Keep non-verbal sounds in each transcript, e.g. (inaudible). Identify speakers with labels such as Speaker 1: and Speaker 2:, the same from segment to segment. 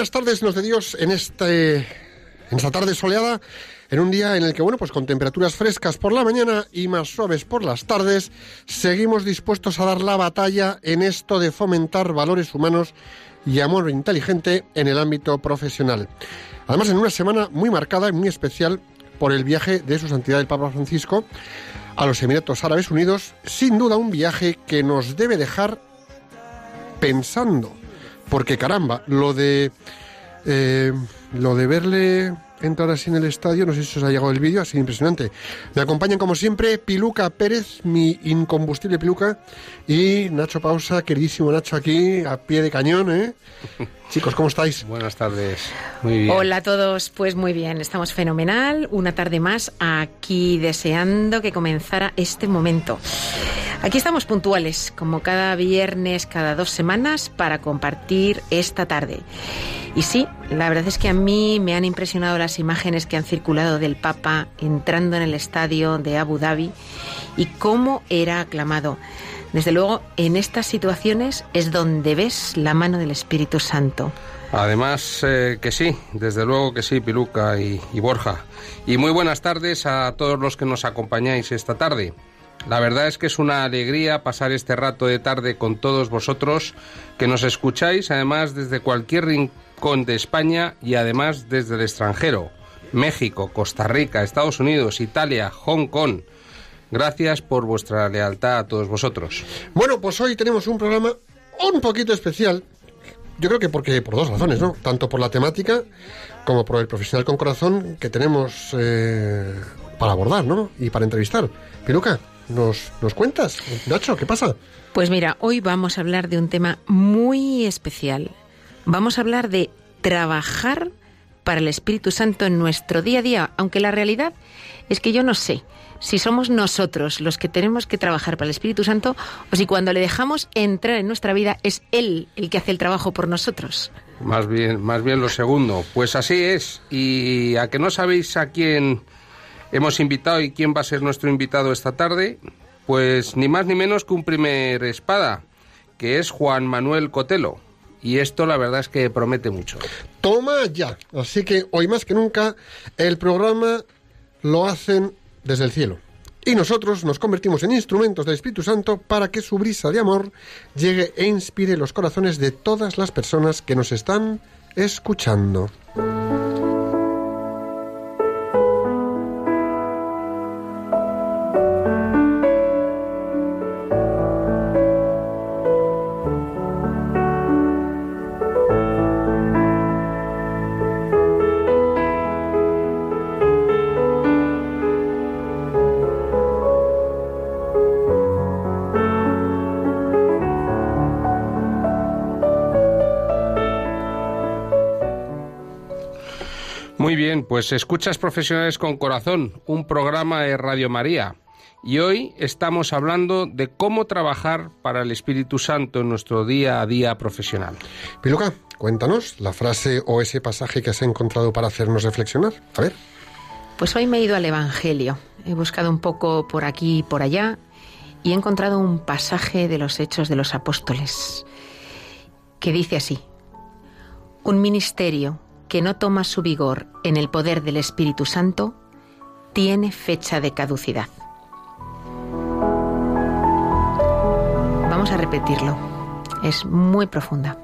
Speaker 1: buenas tardes, nos de Dios, en este en esta tarde soleada, en un día en el que, bueno, pues con temperaturas frescas por la mañana y más suaves por las tardes, seguimos dispuestos a dar la batalla en esto de fomentar valores humanos y amor inteligente en el ámbito profesional. Además, en una semana muy marcada y muy especial por el viaje de su santidad el Papa Francisco a los Emiratos Árabes Unidos, sin duda un viaje que nos debe dejar pensando. Porque caramba, lo de eh, lo de verle entrar así en el estadio, no sé si os ha llegado el vídeo, ha sido impresionante. Me acompañan como siempre Piluca Pérez, mi incombustible Piluca, y Nacho Pausa, queridísimo Nacho aquí, a pie de cañón, ¿eh? (laughs) Chicos, ¿cómo estáis?
Speaker 2: Buenas tardes. Muy bien.
Speaker 3: Hola a todos, pues muy bien, estamos fenomenal. Una tarde más aquí deseando que comenzara este momento. Aquí estamos puntuales, como cada viernes, cada dos semanas, para compartir esta tarde. Y sí, la verdad es que a mí me han impresionado las imágenes que han circulado del Papa entrando en el estadio de Abu Dhabi y cómo era aclamado. Desde luego, en estas situaciones es donde ves la mano del Espíritu Santo.
Speaker 2: Además eh, que sí, desde luego que sí, Piluca y, y Borja. Y muy buenas tardes a todos los que nos acompañáis esta tarde. La verdad es que es una alegría pasar este rato de tarde con todos vosotros que nos escucháis, además desde cualquier rincón de España y además desde el extranjero. México, Costa Rica, Estados Unidos, Italia, Hong Kong. Gracias por vuestra lealtad a todos vosotros.
Speaker 1: Bueno, pues hoy tenemos un programa un poquito especial. Yo creo que porque por dos razones, ¿no? Tanto por la temática como por el profesional con corazón que tenemos eh, para abordar, ¿no? Y para entrevistar. Piluca, ¿nos, ¿nos cuentas? Nacho, ¿qué pasa?
Speaker 3: Pues mira, hoy vamos a hablar de un tema muy especial. Vamos a hablar de trabajar para el Espíritu Santo en nuestro día a día, aunque la realidad es que yo no sé si somos nosotros los que tenemos que trabajar para el Espíritu Santo o si cuando le dejamos entrar en nuestra vida es Él el que hace el trabajo por nosotros.
Speaker 2: Más bien, más bien lo segundo. Pues así es. Y a que no sabéis a quién hemos invitado y quién va a ser nuestro invitado esta tarde, pues ni más ni menos que un primer espada, que es Juan Manuel Cotelo. Y esto la verdad es que promete mucho.
Speaker 1: Toma ya. Así que hoy más que nunca el programa lo hacen desde el cielo. Y nosotros nos convertimos en instrumentos del Espíritu Santo para que su brisa de amor llegue e inspire los corazones de todas las personas que nos están escuchando.
Speaker 2: Pues escuchas Profesionales con Corazón, un programa de Radio María. Y hoy estamos hablando de cómo trabajar para el Espíritu Santo en nuestro día a día profesional.
Speaker 1: Piluca, cuéntanos la frase o ese pasaje que has encontrado para hacernos reflexionar. A ver.
Speaker 3: Pues hoy me he ido al Evangelio. He buscado un poco por aquí y por allá y he encontrado un pasaje de los Hechos de los Apóstoles que dice así. Un ministerio que no toma su vigor en el poder del Espíritu Santo tiene fecha de caducidad. Vamos a repetirlo. Es muy profunda.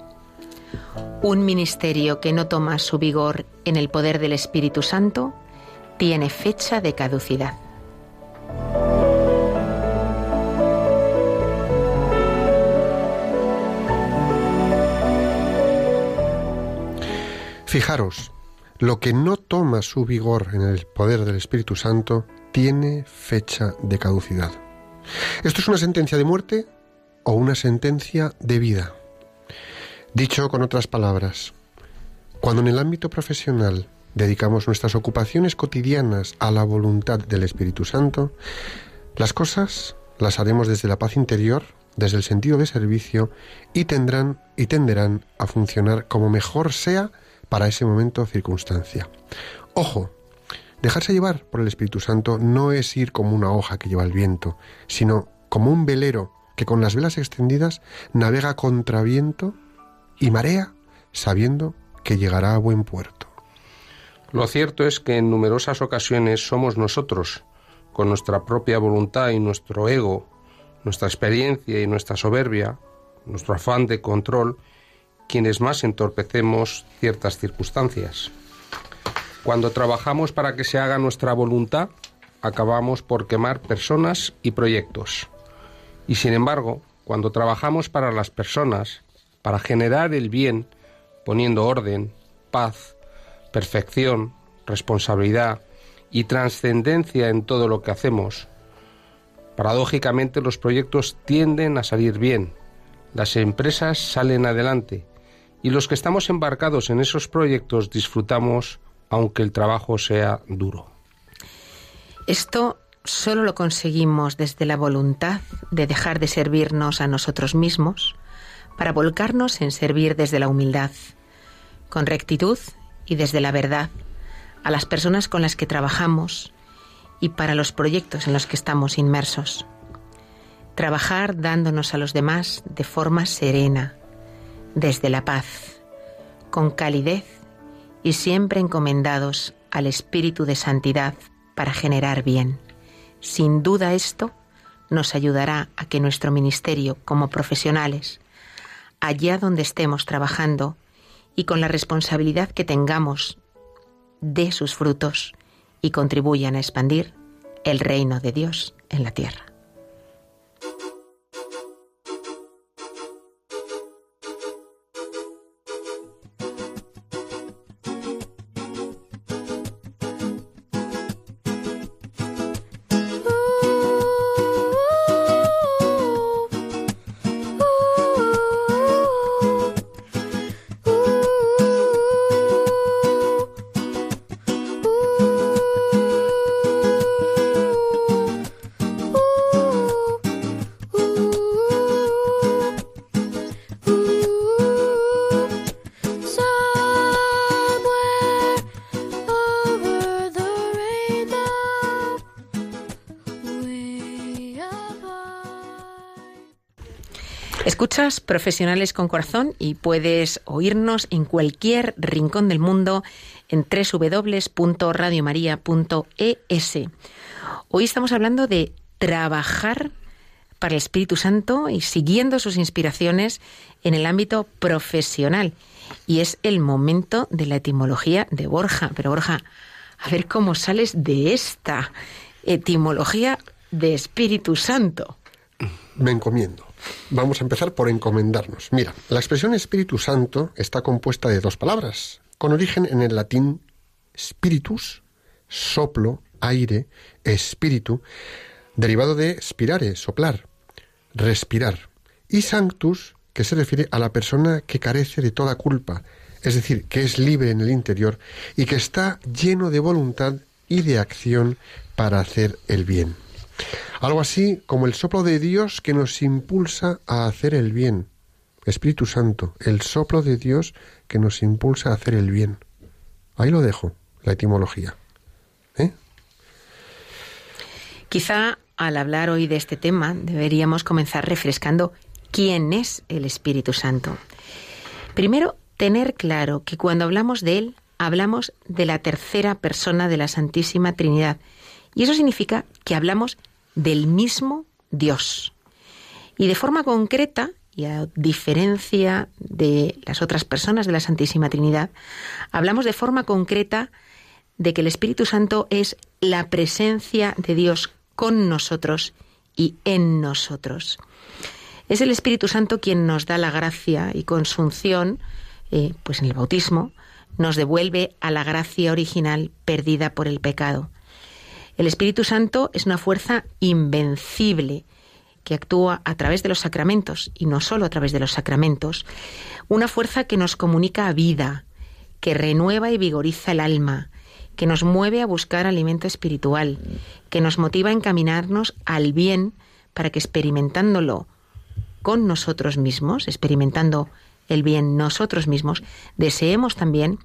Speaker 3: Un ministerio que no toma su vigor en el poder del Espíritu Santo tiene fecha de caducidad.
Speaker 1: Fijaros, lo que no toma su vigor en el poder del Espíritu Santo tiene fecha de caducidad. ¿Esto es una sentencia de muerte o una sentencia de vida? Dicho con otras palabras, cuando en el ámbito profesional dedicamos nuestras ocupaciones cotidianas a la voluntad del Espíritu Santo, las cosas las haremos desde la paz interior, desde el sentido de servicio y tendrán y tenderán a funcionar como mejor sea para ese momento o circunstancia. Ojo, dejarse llevar por el Espíritu Santo no es ir como una hoja que lleva el viento, sino como un velero que con las velas extendidas navega contra viento y marea, sabiendo que llegará a buen puerto.
Speaker 2: Lo cierto es que en numerosas ocasiones somos nosotros, con nuestra propia voluntad y nuestro ego, nuestra experiencia y nuestra soberbia, nuestro afán de control, quienes más entorpecemos ciertas circunstancias. Cuando trabajamos para que se haga nuestra voluntad, acabamos por quemar personas y proyectos. Y sin embargo, cuando trabajamos para las personas, para generar el bien, poniendo orden, paz, perfección, responsabilidad y trascendencia en todo lo que hacemos, paradójicamente los proyectos tienden a salir bien, las empresas salen adelante y los que estamos embarcados en esos proyectos disfrutamos aunque el trabajo sea duro.
Speaker 3: Esto solo lo conseguimos desde la voluntad de dejar de servirnos a nosotros mismos para volcarnos en servir desde la humildad, con rectitud y desde la verdad a las personas con las que trabajamos y para los proyectos en los que estamos inmersos. Trabajar dándonos a los demás de forma serena, desde la paz, con calidez y siempre encomendados al espíritu de santidad para generar bien. Sin duda esto nos ayudará a que nuestro ministerio como profesionales, allá donde estemos trabajando y con la responsabilidad que tengamos, dé sus frutos y contribuyan a expandir el reino de Dios en la tierra. Profesionales con Corazón y puedes oírnos en cualquier rincón del mundo en www.radiomaria.es. Hoy estamos hablando de trabajar para el Espíritu Santo y siguiendo sus inspiraciones en el ámbito profesional. Y es el momento de la etimología de Borja. Pero Borja, a ver cómo sales de esta etimología de Espíritu Santo.
Speaker 1: Me encomiendo. Vamos a empezar por encomendarnos. Mira, la expresión Espíritu Santo está compuesta de dos palabras, con origen en el latín spiritus, soplo, aire, espíritu, derivado de spirare, soplar, respirar, y sanctus, que se refiere a la persona que carece de toda culpa, es decir, que es libre en el interior y que está lleno de voluntad y de acción para hacer el bien. Algo así como el soplo de Dios que nos impulsa a hacer el bien. Espíritu Santo, el soplo de Dios que nos impulsa a hacer el bien. Ahí lo dejo, la etimología. ¿Eh?
Speaker 3: Quizá al hablar hoy de este tema deberíamos comenzar refrescando quién es el Espíritu Santo. Primero, tener claro que cuando hablamos de Él, hablamos de la tercera persona de la Santísima Trinidad. Y eso significa que hablamos del mismo Dios. Y de forma concreta, y a diferencia de las otras personas de la Santísima Trinidad, hablamos de forma concreta de que el Espíritu Santo es la presencia de Dios con nosotros y en nosotros. Es el Espíritu Santo quien nos da la gracia y con su unción, eh, pues en el bautismo, nos devuelve a la gracia original perdida por el pecado. El Espíritu Santo es una fuerza invencible que actúa a través de los sacramentos y no solo a través de los sacramentos, una fuerza que nos comunica vida, que renueva y vigoriza el alma, que nos mueve a buscar alimento espiritual, que nos motiva a encaminarnos al bien para que experimentándolo con nosotros mismos, experimentando el bien nosotros mismos, deseemos también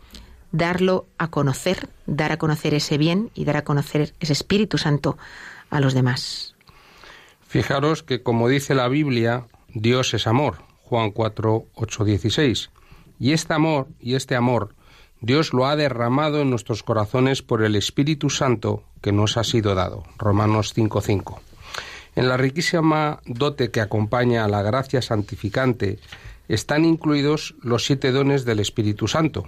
Speaker 3: darlo a conocer, dar a conocer ese bien y dar a conocer ese Espíritu Santo a los demás.
Speaker 2: Fijaros que como dice la Biblia, Dios es amor, Juan 4, 8, 16. Y este amor, y este amor, Dios lo ha derramado en nuestros corazones por el Espíritu Santo que nos ha sido dado, Romanos 5, 5. En la riquísima dote que acompaña a la gracia santificante están incluidos los siete dones del Espíritu Santo,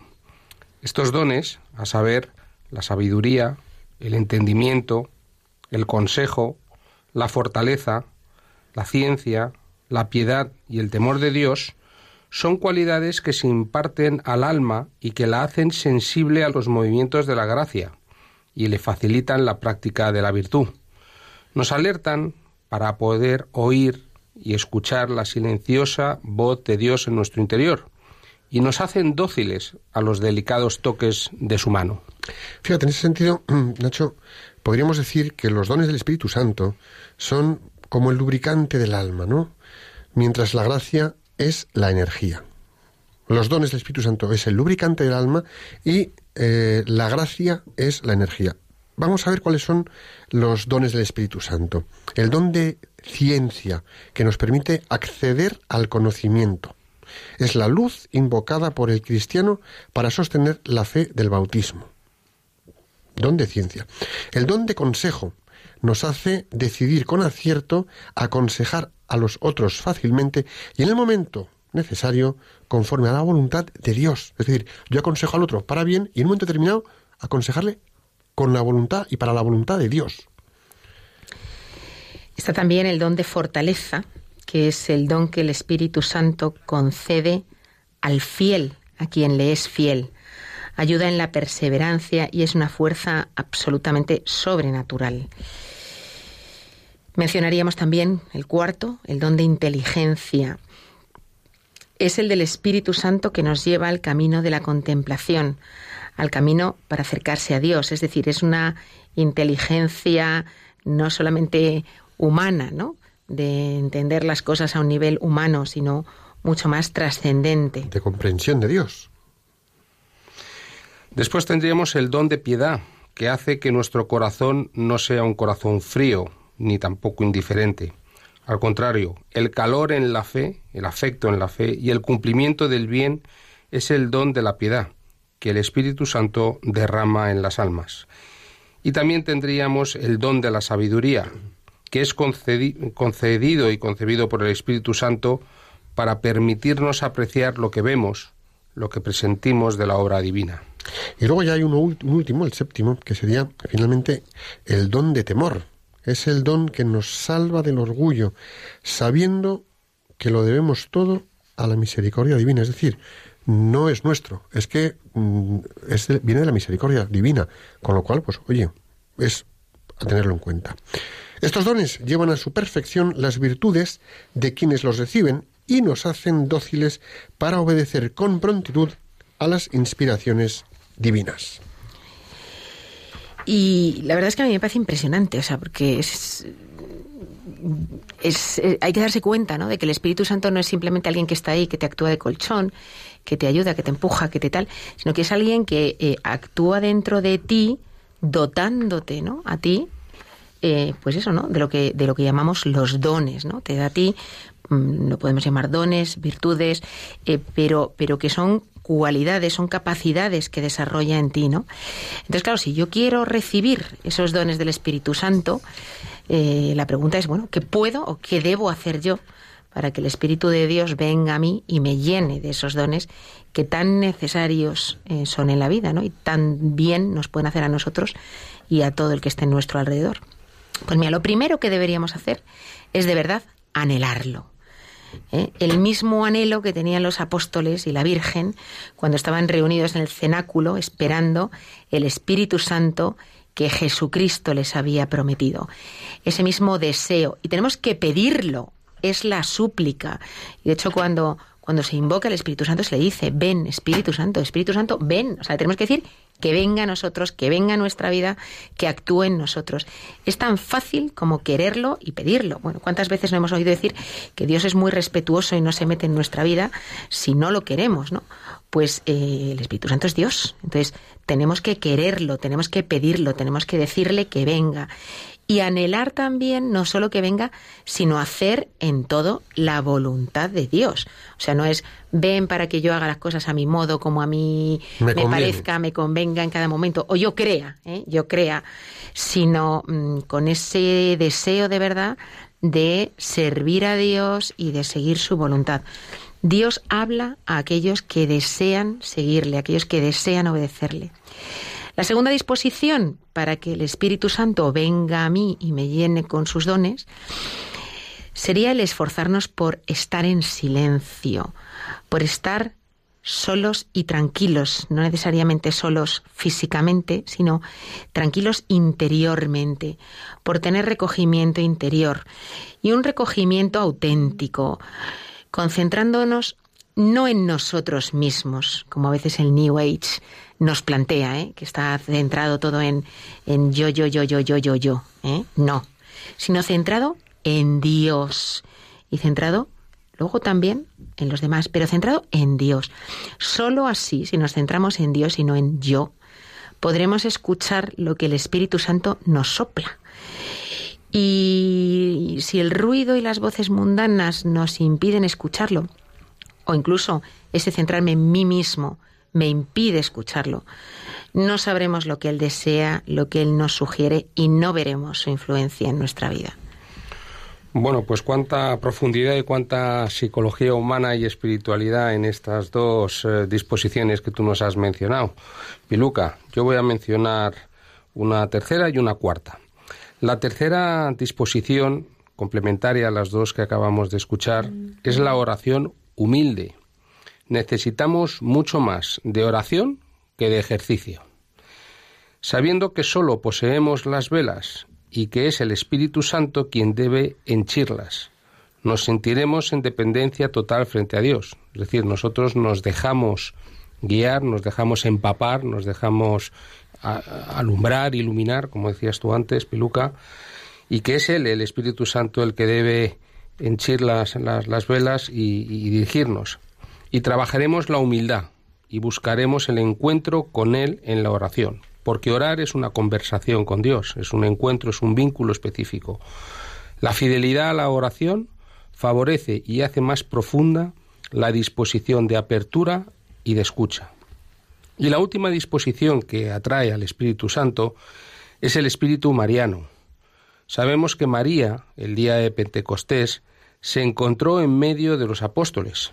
Speaker 2: estos dones, a saber, la sabiduría, el entendimiento, el consejo, la fortaleza, la ciencia, la piedad y el temor de Dios, son cualidades que se imparten al alma y que la hacen sensible a los movimientos de la gracia y le facilitan la práctica de la virtud. Nos alertan para poder oír y escuchar la silenciosa voz de Dios en nuestro interior y nos hacen dóciles a los delicados toques de su mano.
Speaker 1: Fíjate, en ese sentido, (clears throat) Nacho, podríamos decir que los dones del Espíritu Santo son como el lubricante del alma, ¿no? Mientras la gracia es la energía. Los dones del Espíritu Santo es el lubricante del alma y eh, la gracia es la energía. Vamos a ver cuáles son los dones del Espíritu Santo. El don de ciencia, que nos permite acceder al conocimiento. Es la luz invocada por el cristiano para sostener la fe del bautismo. Don de ciencia. El don de consejo nos hace decidir con acierto, aconsejar a los otros fácilmente y en el momento necesario conforme a la voluntad de Dios. Es decir, yo aconsejo al otro para bien y en un momento determinado aconsejarle con la voluntad y para la voluntad de Dios.
Speaker 3: Está también el don de fortaleza, que es el don que el Espíritu Santo concede al fiel, a quien le es fiel. Ayuda en la perseverancia y es una fuerza absolutamente sobrenatural. Mencionaríamos también el cuarto, el don de inteligencia. Es el del Espíritu Santo que nos lleva al camino de la contemplación, al camino para acercarse a Dios. Es decir, es una inteligencia no solamente humana, ¿no? De entender las cosas a un nivel humano, sino mucho más trascendente.
Speaker 1: De comprensión de Dios.
Speaker 2: Después tendríamos el don de piedad, que hace que nuestro corazón no sea un corazón frío, ni tampoco indiferente. Al contrario, el calor en la fe, el afecto en la fe y el cumplimiento del bien es el don de la piedad, que el Espíritu Santo derrama en las almas. Y también tendríamos el don de la sabiduría, que es concedido y concebido por el Espíritu Santo para permitirnos apreciar lo que vemos, lo que presentimos de la obra divina.
Speaker 1: Y luego ya hay uno, un último, el séptimo, que sería finalmente el don de temor. Es el don que nos salva del orgullo, sabiendo que lo debemos todo a la misericordia divina. Es decir, no es nuestro, es que mm, viene de la misericordia divina. Con lo cual, pues oye, es a tenerlo en cuenta. Estos dones llevan a su perfección las virtudes de quienes los reciben y nos hacen dóciles para obedecer con prontitud a las inspiraciones divinas.
Speaker 3: Y la verdad es que a mí me parece impresionante, o sea, porque es, es, eh, hay que darse cuenta, ¿no? De que el Espíritu Santo no es simplemente alguien que está ahí, que te actúa de colchón, que te ayuda, que te empuja, que te tal, sino que es alguien que eh, actúa dentro de ti, dotándote, ¿no? A ti eh, pues eso, ¿no? De lo que de lo que llamamos los dones, ¿no? Te da a ti, mm, lo podemos llamar dones, virtudes, eh, pero pero que son cualidades, son capacidades que desarrolla en ti, ¿no? Entonces, claro, si yo quiero recibir esos dones del Espíritu Santo, eh, la pregunta es, bueno, ¿qué puedo o qué debo hacer yo para que el Espíritu de Dios venga a mí y me llene de esos dones que tan necesarios eh, son en la vida, ¿no? Y tan bien nos pueden hacer a nosotros y a todo el que esté en nuestro alrededor. Pues mira, lo primero que deberíamos hacer es de verdad anhelarlo. ¿eh? El mismo anhelo que tenían los apóstoles y la Virgen cuando estaban reunidos en el cenáculo esperando el Espíritu Santo que Jesucristo les había prometido. Ese mismo deseo. Y tenemos que pedirlo. Es la súplica. Y de hecho, cuando, cuando se invoca el Espíritu Santo, se le dice, ven, Espíritu Santo, Espíritu Santo, ven. O sea, tenemos que decir que venga a nosotros, que venga a nuestra vida, que actúe en nosotros. Es tan fácil como quererlo y pedirlo. Bueno, ¿cuántas veces no hemos oído decir que Dios es muy respetuoso y no se mete en nuestra vida si no lo queremos, ¿no? Pues eh, el Espíritu Santo es Dios. Entonces, tenemos que quererlo, tenemos que pedirlo, tenemos que decirle que venga. Y anhelar también no solo que venga, sino hacer en todo la voluntad de Dios. O sea, no es ven para que yo haga las cosas a mi modo, como a mí
Speaker 1: Me
Speaker 3: parezca, me convenga en cada momento, o yo crea, ¿eh? yo crea, sino mm, con ese deseo de verdad de servir a Dios y de seguir su voluntad. Dios habla a aquellos que desean seguirle, a aquellos que desean obedecerle. La segunda disposición para que el Espíritu Santo venga a mí y me llene con sus dones sería el esforzarnos por estar en silencio, por estar solos y tranquilos, no necesariamente solos físicamente, sino tranquilos interiormente, por tener recogimiento interior y un recogimiento auténtico, concentrándonos no en nosotros mismos, como a veces el New Age nos plantea, ¿eh? que está centrado todo en, en yo, yo, yo, yo, yo, yo, yo. ¿eh? No, sino centrado en Dios y centrado luego también en los demás, pero centrado en Dios. Solo así, si nos centramos en Dios y no en yo, podremos escuchar lo que el Espíritu Santo nos sopla. Y si el ruido y las voces mundanas nos impiden escucharlo, o incluso ese centrarme en mí mismo me impide escucharlo, no sabremos lo que Él desea, lo que Él nos sugiere y no veremos su influencia en nuestra vida.
Speaker 2: Bueno, pues cuánta profundidad y cuánta psicología humana y espiritualidad en estas dos eh, disposiciones que tú nos has mencionado. Piluca, yo voy a mencionar una tercera y una cuarta. La tercera disposición, complementaria a las dos que acabamos de escuchar, es la oración humilde. Necesitamos mucho más de oración que de ejercicio. Sabiendo que sólo poseemos las velas y que es el Espíritu Santo quien debe henchirlas, nos sentiremos en dependencia total frente a Dios. Es decir, nosotros nos dejamos guiar, nos dejamos empapar, nos dejamos alumbrar, iluminar, como decías tú antes, Piluca, y que es Él, el Espíritu Santo, el que debe henchir las, las, las velas y dirigirnos. Y trabajaremos la humildad y buscaremos el encuentro con Él en la oración, porque orar es una conversación con Dios, es un encuentro, es un vínculo específico. La fidelidad a la oración favorece y hace más profunda la disposición de apertura y de escucha. Y la última disposición que atrae al Espíritu Santo es el Espíritu Mariano. Sabemos que María, el día de Pentecostés, se encontró en medio de los apóstoles,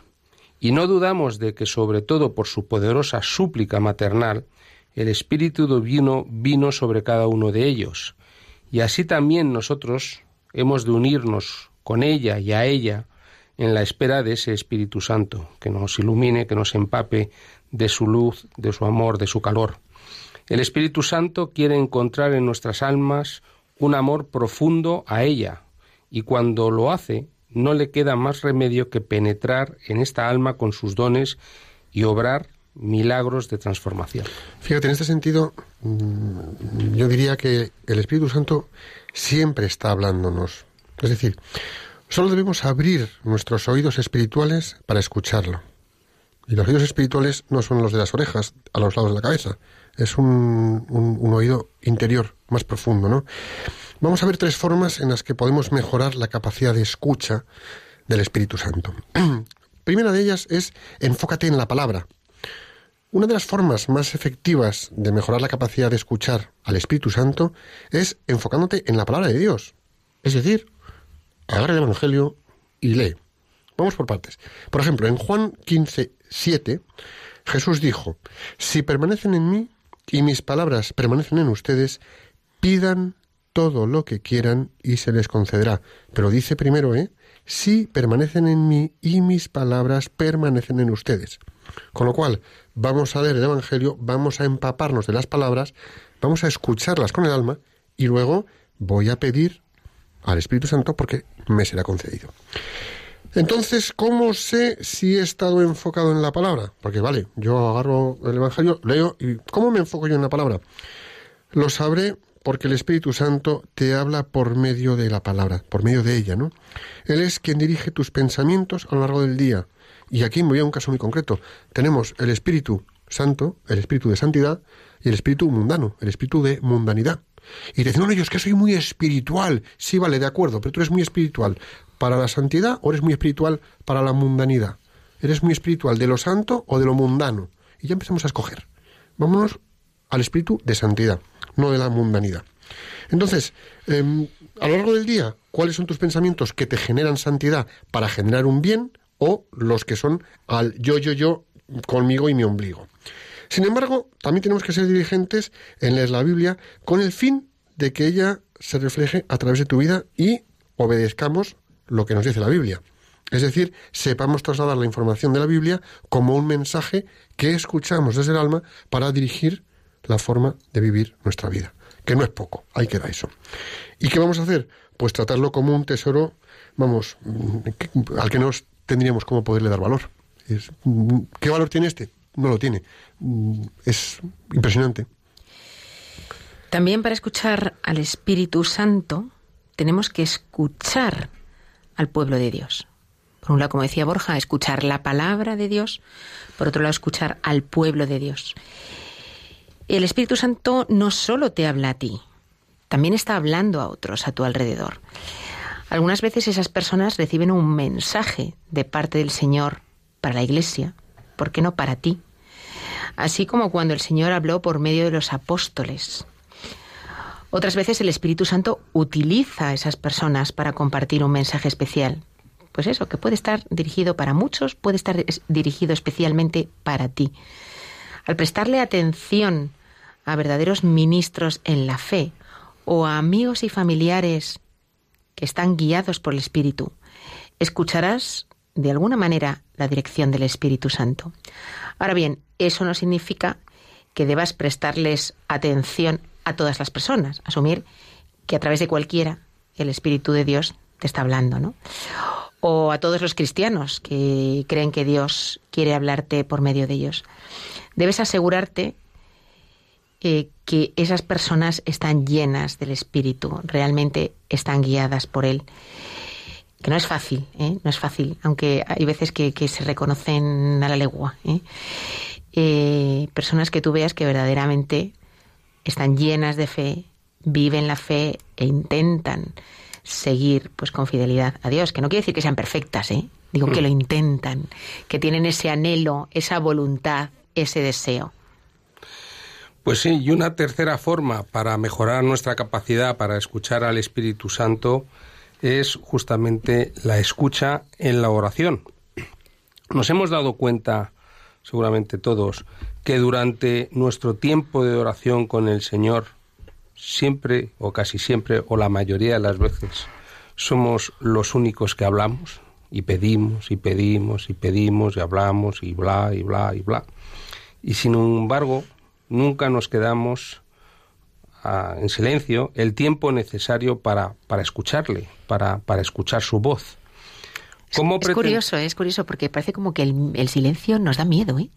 Speaker 2: y no dudamos de que, sobre todo por su poderosa súplica maternal, el Espíritu Divino vino sobre cada uno de ellos. Y así también nosotros hemos de unirnos con ella y a ella en la espera de ese Espíritu Santo, que nos ilumine, que nos empape de su luz, de su amor, de su calor. El Espíritu Santo quiere encontrar en nuestras almas un amor profundo a ella, y cuando lo hace, no le queda más remedio que penetrar en esta alma con sus dones y obrar milagros de transformación.
Speaker 1: Fíjate, en este sentido, mm, yo diría que el Espíritu Santo siempre está hablándonos. Es decir, solo debemos abrir nuestros oídos espirituales para escucharlo. Y los oídos espirituales no son los de las orejas, a los lados de la cabeza. Es un, un- un oído interior, más profundo, ¿no? Vamos a ver tres formas en las que podemos mejorar la capacidad de escucha del Espíritu Santo. (clears throat) Primera de ellas es enfócate en la palabra. Una de las formas más efectivas de mejorar la capacidad de escuchar al Espíritu Santo es enfocándote en la palabra de Dios. Es decir, agarra el Evangelio y lee. vamos por partes. Por ejemplo, en Juan 15, 7, Jesús dijo, si permanecen en mí y mis palabras permanecen en ustedes, pidan todo lo que quieran y se les concederá. Pero dice primero, ¿eh? Si permanecen en mí y mis palabras permanecen en ustedes. Con lo cual, vamos a leer el Evangelio, vamos a empaparnos de las palabras, vamos a escucharlas con el alma y luego voy a pedir al Espíritu Santo porque me será concedido. Entonces, ¿cómo sé si he estado enfocado en la palabra? Porque vale, yo agarro el Evangelio, leo y ¿cómo me enfoco yo en la palabra? Lo sabré porque el Espíritu Santo te habla por medio de la palabra, por medio de ella, ¿no? Él es quien dirige tus pensamientos a lo largo del día. Y aquí me voy a un caso muy concreto. Tenemos el Espíritu Santo, el Espíritu de santidad y el Espíritu mundano, el Espíritu de mundanidad. Y dicen, no, yo es que soy muy espiritual. Sí, vale, de acuerdo, pero tú eres muy espiritual para la santidad o eres muy espiritual para la mundanidad. ¿Eres muy espiritual de lo santo o de lo mundano? Y ya empezamos a escoger. Vámonos al espíritu de santidad, no de la mundanidad. Entonces, em, a lo largo del día, ¿cuáles son tus pensamientos que te generan santidad para generar un bien o los que son al yo, yo, yo, conmigo y mi ombligo? Sin embargo, también tenemos que ser diligentes en leer la Biblia con el fin de que ella se refleje a través de tu vida y obedezcamos lo que nos dice la Biblia. Es decir, sepamos trasladar la información de la Biblia como un mensaje que escuchamos desde el alma para dirigir la forma de vivir nuestra vida. Que no es poco, ahí queda eso. ¿Y qué vamos a hacer? Pues tratarlo como un tesoro, vamos, al que nos tendríamos como poderle dar valor. ¿Qué valor tiene este? No lo tiene. Es impresionante.
Speaker 3: También para escuchar al Espíritu Santo tenemos que escuchar al pueblo de Dios. Por un lado, como decía Borja, escuchar la palabra de Dios, por otro lado, escuchar al pueblo de Dios. El Espíritu Santo no solo te habla a ti, también está hablando a otros a tu alrededor. Algunas veces esas personas reciben un mensaje de parte del Señor para la Iglesia, ¿por qué no para ti? Así como cuando el Señor habló por medio de los apóstoles. Otras veces el Espíritu Santo utiliza a esas personas para compartir un mensaje especial. Pues eso, que puede estar dirigido para muchos, puede estar dirigido especialmente para ti. Al prestarle atención a verdaderos ministros en la fe o a amigos y familiares que están guiados por el Espíritu, escucharás de alguna manera la dirección del Espíritu Santo. Ahora bien, eso no significa que debas prestarles atención a todas las personas, asumir que a través de cualquiera el Espíritu de Dios te está hablando, ¿no? O a todos los cristianos que creen que Dios quiere hablarte por medio de ellos. Debes asegurarte eh, que esas personas están llenas del Espíritu, realmente están guiadas por Él. Que no es fácil, ¿eh? no es fácil, aunque hay veces que, se reconocen a la legua. ¿eh? ¿eh? personas que tú veas que verdaderamente están llenas de fe, viven la fe e intentan seguir pues con fidelidad a Dios, que no quiere decir que sean perfectas, ¿eh? digo que mm. lo intentan, que tienen ese anhelo, esa voluntad, ese deseo.
Speaker 2: Pues sí, y una tercera forma para mejorar nuestra capacidad para escuchar al Espíritu Santo es justamente la escucha en la oración. Nos hemos dado cuenta, seguramente todos, que durante nuestro tiempo de oración con el Señor, siempre o casi siempre o la mayoría de las veces, somos los únicos que hablamos y pedimos y pedimos y pedimos y hablamos y bla y bla y bla. Y sin embargo, nunca nos quedamos ah, en silencio el tiempo necesario para, para escucharle, para, para escuchar su voz.
Speaker 3: Es curioso, es curioso, porque parece como que el, silencio nos da miedo, ¿eh?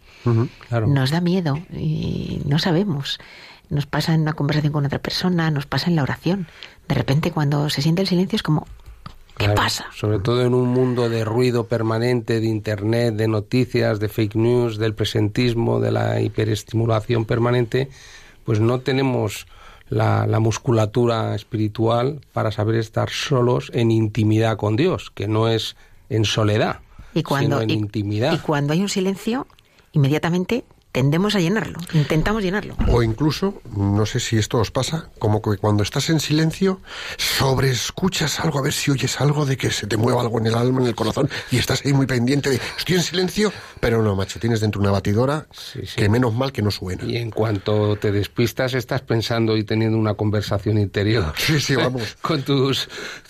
Speaker 3: Nos da miedo y no sabemos. Nos pasa en una conversación con otra persona, nos pasa en la oración. De repente, cuando se siente el silencio, es como, ¿qué pasa?
Speaker 2: Sobre todo en un mundo de ruido permanente, de internet, de noticias, de fake news, del presentismo, de la hiperestimulación permanente, pues no tenemos la, la, musculatura espiritual para saber estar solos en intimidad con Dios, que no es en soledad,
Speaker 3: y cuando,
Speaker 2: sino en intimidad.
Speaker 3: Y cuando hay un silencio, inmediatamente tendemos a llenarlo, intentamos llenarlo.
Speaker 1: O incluso, no sé si esto os pasa, como que cuando estás en silencio, sobreescuchas algo, a ver si oyes algo de que se te mueva algo en el alma, en el corazón, y estás ahí muy pendiente de, estoy en silencio, pero no, macho, tienes dentro una batidora que menos mal que no suena.
Speaker 2: Y en cuanto te despistas, estás pensando y teniendo una conversación interior.
Speaker 1: Sí, sí, (laughs) vamos.
Speaker 2: con tus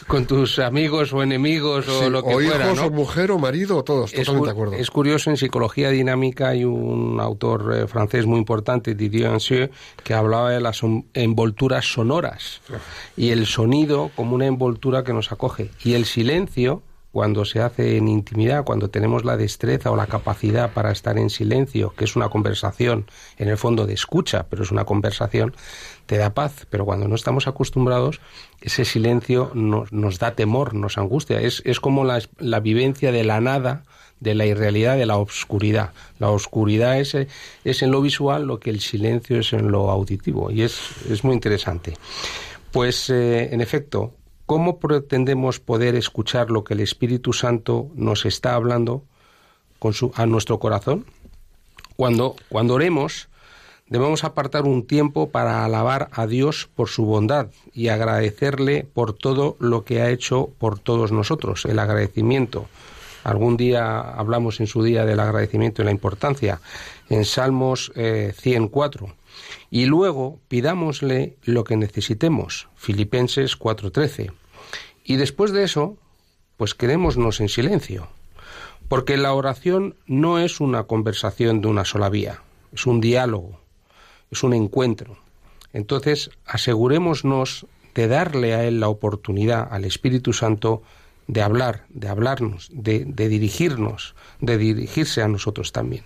Speaker 2: con tus amigos o enemigos o lo que
Speaker 1: o
Speaker 2: fuera,
Speaker 1: hijos
Speaker 2: ¿no?
Speaker 1: o mujer o marido, todos, totalmente de acuerdo.
Speaker 2: es curioso, en psicología dinámica hay un autor eh, francés muy importante, Didier Ansieux, que hablaba de las envolturas sonoras y el sonido como una envoltura que nos acoge. Y el silencio, cuando se hace en intimidad, cuando tenemos la destreza o la capacidad para estar en silencio, que es una conversación, en el fondo de escucha, pero es una conversación, te da paz. Pero cuando no estamos acostumbrados, ese silencio nos, da temor, nos angustia. Es, como la vivencia de la nada, de la irrealidad, de la oscuridad. La oscuridad es, es en lo visual lo que el silencio es en lo auditivo. Y es, es muy interesante. Pues, eh, en efecto, ¿cómo pretendemos poder escuchar lo que el Espíritu Santo nos está hablando con su, a nuestro corazón? Cuando, cuando oremos, debemos apartar un tiempo para alabar a Dios por su bondad y agradecerle por todo lo que ha hecho por todos nosotros, el agradecimiento. Algún día hablamos en su día del agradecimiento y la importancia, en Salmos eh, 104. Y luego pidámosle lo que necesitemos, Filipenses 4:13. Y después de eso, pues quedémonos en silencio, porque la oración no es una conversación de una sola vía, es un diálogo, es un encuentro. Entonces, asegurémonos de darle a Él la oportunidad, al Espíritu Santo, de hablar, de hablarnos, de, dirigirnos, de dirigirse a nosotros también.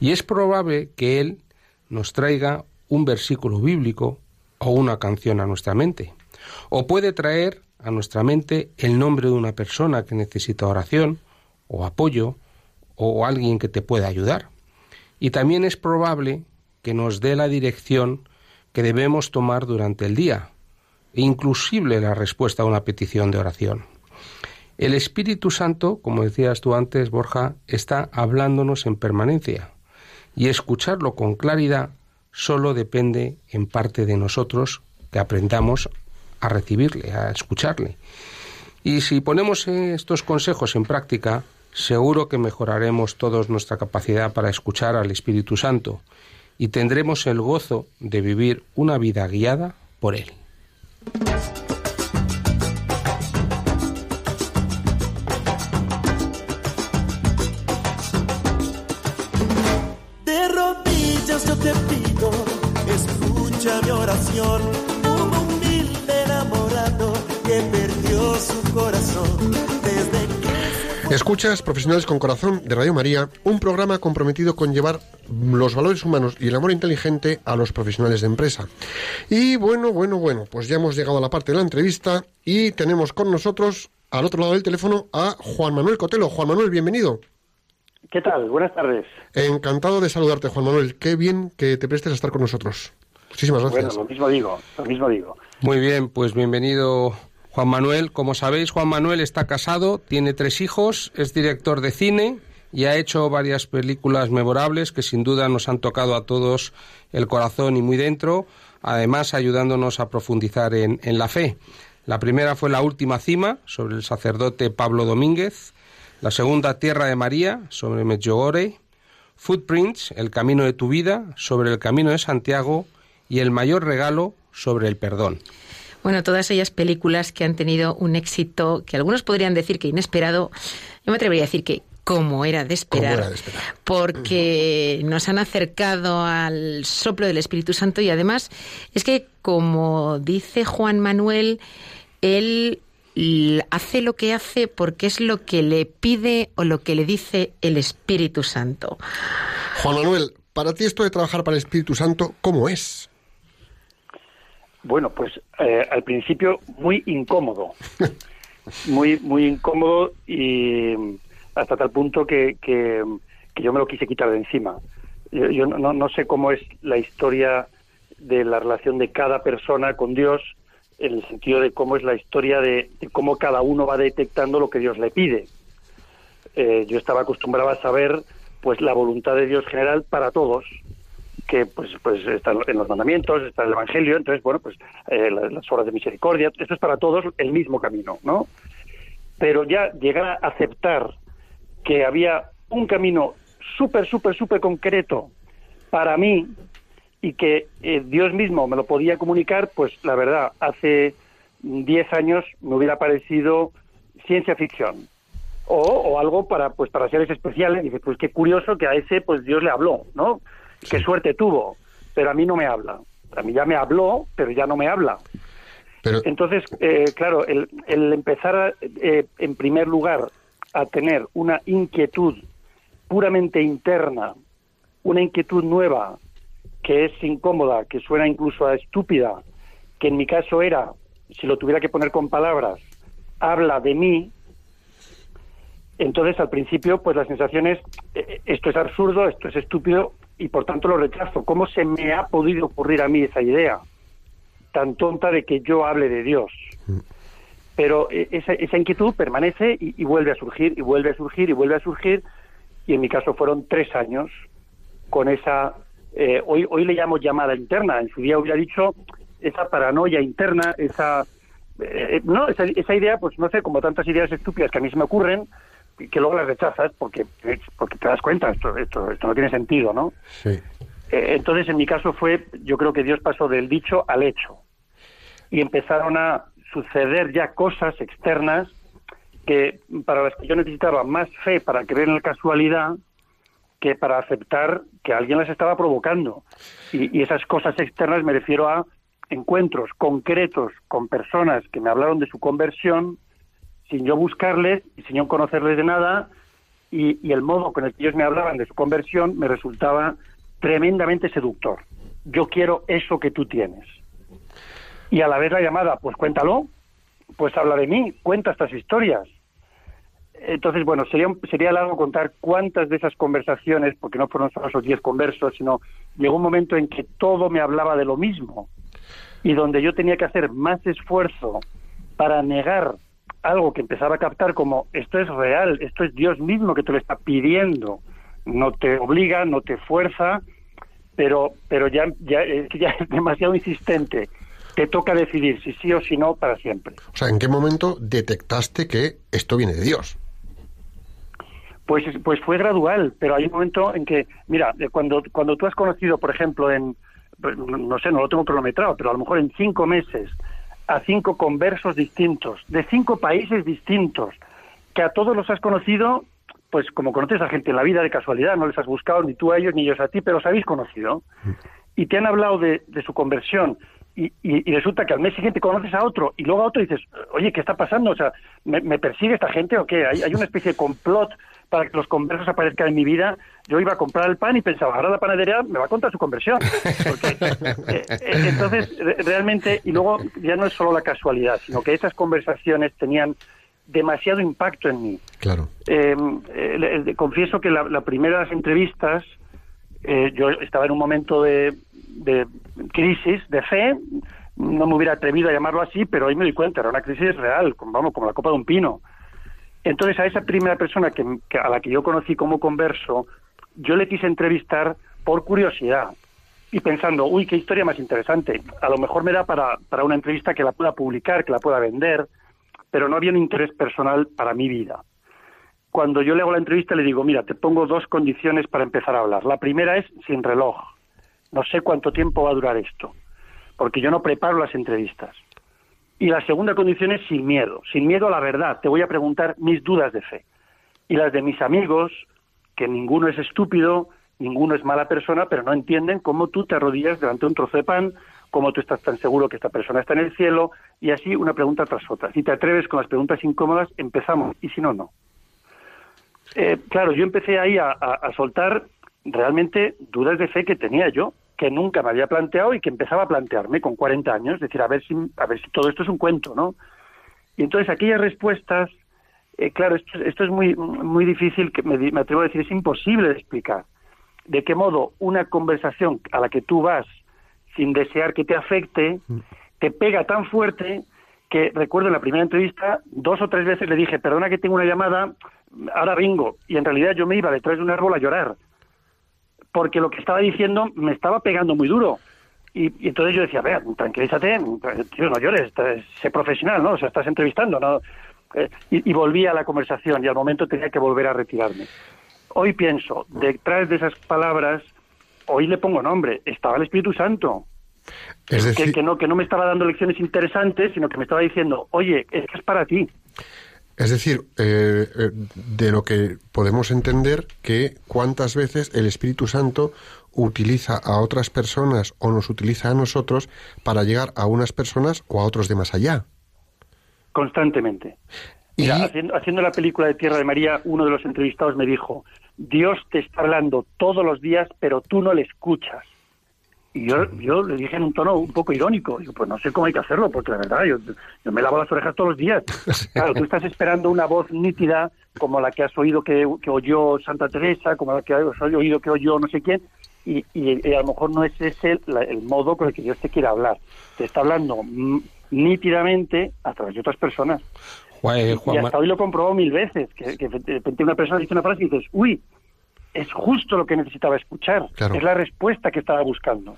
Speaker 2: Y es probable que Él nos traiga un versículo bíblico o una canción a nuestra mente. O puede traer a nuestra mente el nombre de una persona que necesita oración o apoyo o alguien que te pueda ayudar. Y también es probable que nos dé la dirección que debemos tomar durante el día, e inclusive la respuesta a una petición de oración. El Espíritu Santo, como decías tú antes, Borja, está hablándonos en permanencia, y escucharlo con claridad solo depende en parte de nosotros que aprendamos a recibirle, a escucharle. Y si ponemos estos consejos en práctica, seguro que mejoraremos todos nuestra capacidad para escuchar al Espíritu Santo y tendremos el gozo de vivir una vida guiada por Él.
Speaker 1: Escuchas Profesionales con Corazón de Radio María, un programa comprometido con llevar los valores humanos y el amor inteligente a los profesionales de empresa. Y bueno, bueno, bueno, pues ya hemos llegado a la parte de la entrevista y tenemos con nosotros al otro lado del teléfono a Juan Manuel Cotelo. Juan Manuel, bienvenido.
Speaker 4: ¿Qué tal? Buenas tardes.
Speaker 1: Encantado de saludarte, Juan Manuel. Qué bien que te prestes a estar con nosotros. Muchísimas
Speaker 4: Bueno,
Speaker 1: gracias.
Speaker 4: lo mismo digo, lo mismo digo.
Speaker 2: Muy bien, pues bienvenido Juan Manuel. Como sabéis, Juan Manuel está casado, tiene tres hijos, es director de cine y ha hecho varias películas memorables que sin duda nos han tocado a todos el corazón y muy dentro, además ayudándonos a profundizar en, la fe. La primera fue La Última Cima, sobre el sacerdote Pablo Domínguez. La segunda, Tierra de María, sobre Medjugorje. Footprints, El Camino de tu Vida, sobre el Camino de Santiago. Y El Mayor Regalo, sobre el Perdón.
Speaker 3: Bueno, todas ellas películas que han tenido un éxito que algunos podrían decir que inesperado, yo me atrevería a decir que como era de esperar,
Speaker 1: Como era de esperar.
Speaker 3: porque nos han acercado al soplo del Espíritu Santo y además es que, como dice Juan Manuel, él hace lo que hace porque es lo que le pide o lo que le dice el Espíritu Santo.
Speaker 1: Juan Manuel, para ti esto de trabajar para el Espíritu Santo, ¿cómo es?
Speaker 4: Bueno, pues eh, al principio muy incómodo, muy muy incómodo y hasta tal punto que, que, yo me lo quise quitar de encima. Yo, yo no, no sé cómo es la historia de la relación de cada persona con Dios, en el sentido de cómo es la historia de, de cómo cada uno va detectando lo que Dios le pide. Eh, yo estaba acostumbrado a saber pues la voluntad de Dios general para todos que pues pues están en los mandamientos, está el Evangelio, entonces, bueno, pues eh, las, las obras de misericordia, esto es para todos el mismo camino, ¿no? Pero ya llegar a aceptar que había un camino súper, súper, súper concreto para mí y que eh, Dios mismo me lo podía comunicar, pues la verdad, hace 10 años me hubiera parecido ciencia ficción. O, o algo para pues para seres especiales. Dice, pues qué curioso que a ese pues Dios le habló, ¿no? Qué suerte tuvo, pero a mí no me habla. A mí ya me habló, pero ya no me habla.
Speaker 1: Pero,
Speaker 4: Entonces, eh, claro, el, el empezar a, eh, en primer lugar a tener una inquietud puramente interna, una inquietud nueva, que es incómoda, que suena incluso a estúpida, que en mi caso era, si lo tuviera que poner con palabras, habla de mí, entonces al principio pues la sensación es, eh, esto es absurdo, esto es estúpido y por tanto lo rechazo. ¿Cómo se me ha podido ocurrir a mí esa idea tan tonta de que yo hable de Dios? Pero eh, esa, esa inquietud permanece y, y vuelve a surgir, y vuelve a surgir, y vuelve a surgir, y en mi caso fueron tres años con esa, eh, hoy, hoy le llamo llamada interna, en su día hubiera dicho esa paranoia interna, esa, eh, no, esa, esa idea, pues no sé, como tantas ideas estúpidas que a mí se me ocurren, que luego las rechazas porque, porque te das cuenta, esto, esto, esto no tiene sentido, ¿no?
Speaker 1: sí.
Speaker 4: Eh, entonces, en mi caso fue, yo creo que Dios pasó del dicho al hecho. Y empezaron a suceder ya cosas externas que para las que yo necesitaba más fe para creer en la casualidad que para aceptar que alguien las estaba provocando. Y, y esas cosas externas me refiero a encuentros concretos con personas que me hablaron de su conversión sin yo buscarles y sin yo conocerles de nada, y, el modo con el que ellos me hablaban de su conversión me resultaba tremendamente seductor. Yo quiero eso que tú tienes. Y a la vez la llamada, pues cuéntalo, pues habla de mí, cuenta estas historias. Entonces, bueno, sería, sería largo contar cuántas de esas conversaciones, porque no fueron solo esos diez conversos, sino llegó un momento en que todo me hablaba de lo mismo y donde yo tenía que hacer más esfuerzo para negar algo que empezaba a captar como esto es real, esto es Dios mismo que te lo está pidiendo, no te obliga, no te fuerza, pero pero ya ya, ya es demasiado insistente. Te toca decidir si sí o si no para siempre.
Speaker 1: O sea, ¿en qué momento detectaste que esto viene de Dios?
Speaker 4: Pues, pues fue gradual, pero hay un momento en que, mira, eh, cuando, cuando tú has conocido, por ejemplo, en, no sé, no lo tengo cronometrado, pero a lo mejor en cinco meses, a cinco conversos distintos, de cinco países distintos, que a todos los has conocido, pues como conoces a gente en la vida de casualidad, no les has buscado ni tú a ellos ni ellos a ti, pero os habéis conocido, y te han hablado de, de su conversión, y, y- y resulta que al mes siguiente conoces a otro, y luego a otro y dices, oye, ¿qué está pasando? O sea, ¿me, me persigue esta gente o qué? ¿Hay, hay una especie de complot para que los conversos aparezcan en mi vida. Yo iba a comprar el pan y pensaba, ahora la panadería me va a contar su conversión. Porque, eh, eh, entonces, re- realmente, y luego ya no es solo la casualidad, sino que esas conversaciones tenían demasiado impacto en mí.
Speaker 1: Claro.
Speaker 4: Eh, eh, confieso que la, la primera de las entrevistas, eh, yo estaba en un momento de, de crisis, de fe, no me hubiera atrevido a llamarlo así, pero hoy me doy cuenta, era una crisis real, como, vamos, como la copa de un pino. Entonces a esa primera persona que, a la que yo conocí como converso, yo le quise entrevistar por curiosidad y pensando, uy, qué historia más interesante. A lo mejor me da para, para una entrevista que la pueda publicar, que la pueda vender, pero no había un interés personal para mi vida. Cuando yo le hago la entrevista le digo, mira, te pongo dos condiciones para empezar a hablar. La primera es sin reloj. No sé cuánto tiempo va a durar esto, porque yo no preparo las entrevistas. Y la segunda condición es sin miedo, sin miedo a la verdad. Te voy a preguntar mis dudas de fe. Y las de mis amigos, que ninguno es estúpido, ninguno es mala persona, pero no entienden cómo tú te arrodillas delante de un trozo de pan, cómo tú estás tan seguro que esta persona está en el cielo, y así una pregunta tras otra. Si te atreves con las preguntas incómodas, empezamos, y si no, no. Eh, claro, yo empecé ahí a, a- a soltar realmente dudas de fe que tenía yo, que nunca me había planteado y que empezaba a plantearme con 40 años, es decir, a ver si, a ver si todo esto es un cuento, ¿no? Y entonces aquellas respuestas, eh, claro, esto, esto es muy, muy difícil, que me, me atrevo a decir, es imposible de explicar. De qué modo una conversación a la que tú vas sin desear que te afecte, te pega tan fuerte que recuerdo en la primera entrevista, dos o tres veces le dije, perdona que tengo una llamada, ahora vengo. Y en realidad yo me iba detrás de un árbol a llorar. Porque lo que estaba diciendo me estaba pegando muy duro. Y, y entonces yo decía, vea, tranquilízate, tío, no llores, estás- sé profesional, ¿no? O sea, estás entrevistando, ¿no? Eh, y, y volví a la conversación y al momento tenía que volver a retirarme. Hoy pienso, detrás de esas palabras, hoy le pongo nombre, estaba el Espíritu Santo,
Speaker 1: Es
Speaker 4: que,
Speaker 1: decir,
Speaker 4: que no, que no me estaba dando lecciones interesantes, sino que me estaba diciendo, oye, es que es para ti.
Speaker 1: Es decir eh, eh, de lo que podemos entender que cuántas veces el Espíritu Santo utiliza a otras personas o nos utiliza a nosotros para llegar a unas personas o a otros de más allá.
Speaker 4: constantemente.
Speaker 1: Y-
Speaker 4: haciendo, haciendo la película de Tierra de María, uno de los entrevistados me dijo, Dios te está hablando todos los días, pero tú no le escuchas. Y yo, yo le dije en un tono un poco irónico, digo, pues no sé cómo hay que hacerlo, porque la verdad, yo, yo me lavo las orejas todos los días. (laughs) Claro, tú estás esperando una voz nítida como la que has oído que, que oyó Santa Teresa, como la que has oído que oyó no sé quién, y, y- y a lo mejor no es ese el modo con el que Dios te quiere hablar. Te está hablando nítidamente a través de otras personas.
Speaker 2: Juan-
Speaker 4: Y hasta hoy lo he comprobado mil veces, que, que de repente una persona dice una frase y dices, uy, es justo lo que necesitaba escuchar,
Speaker 1: Claro.
Speaker 4: es la respuesta que estaba buscando.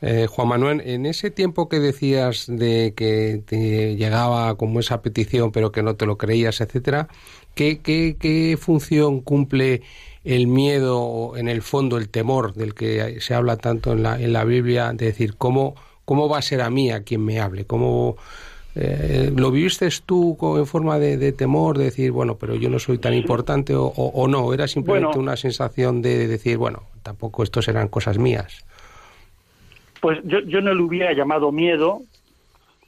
Speaker 2: Eh, Juan Manuel, en ese tiempo que decías de que te llegaba como esa petición pero que no te lo creías, etcétera, ¿qué, qué, qué función cumple el miedo, en el fondo el temor del que se habla tanto en la, en la Biblia, de decir cómo, cómo va a ser a mí a quien me hable? ¿Cómo, eh, ¿Lo viviste tú en forma de, de temor, de decir, bueno, pero yo no soy tan importante o, o- o no? ¿Era simplemente
Speaker 4: Bueno.
Speaker 2: una sensación de decir, bueno, tampoco estos eran cosas mías?
Speaker 4: Pues yo, yo no le hubiera llamado miedo,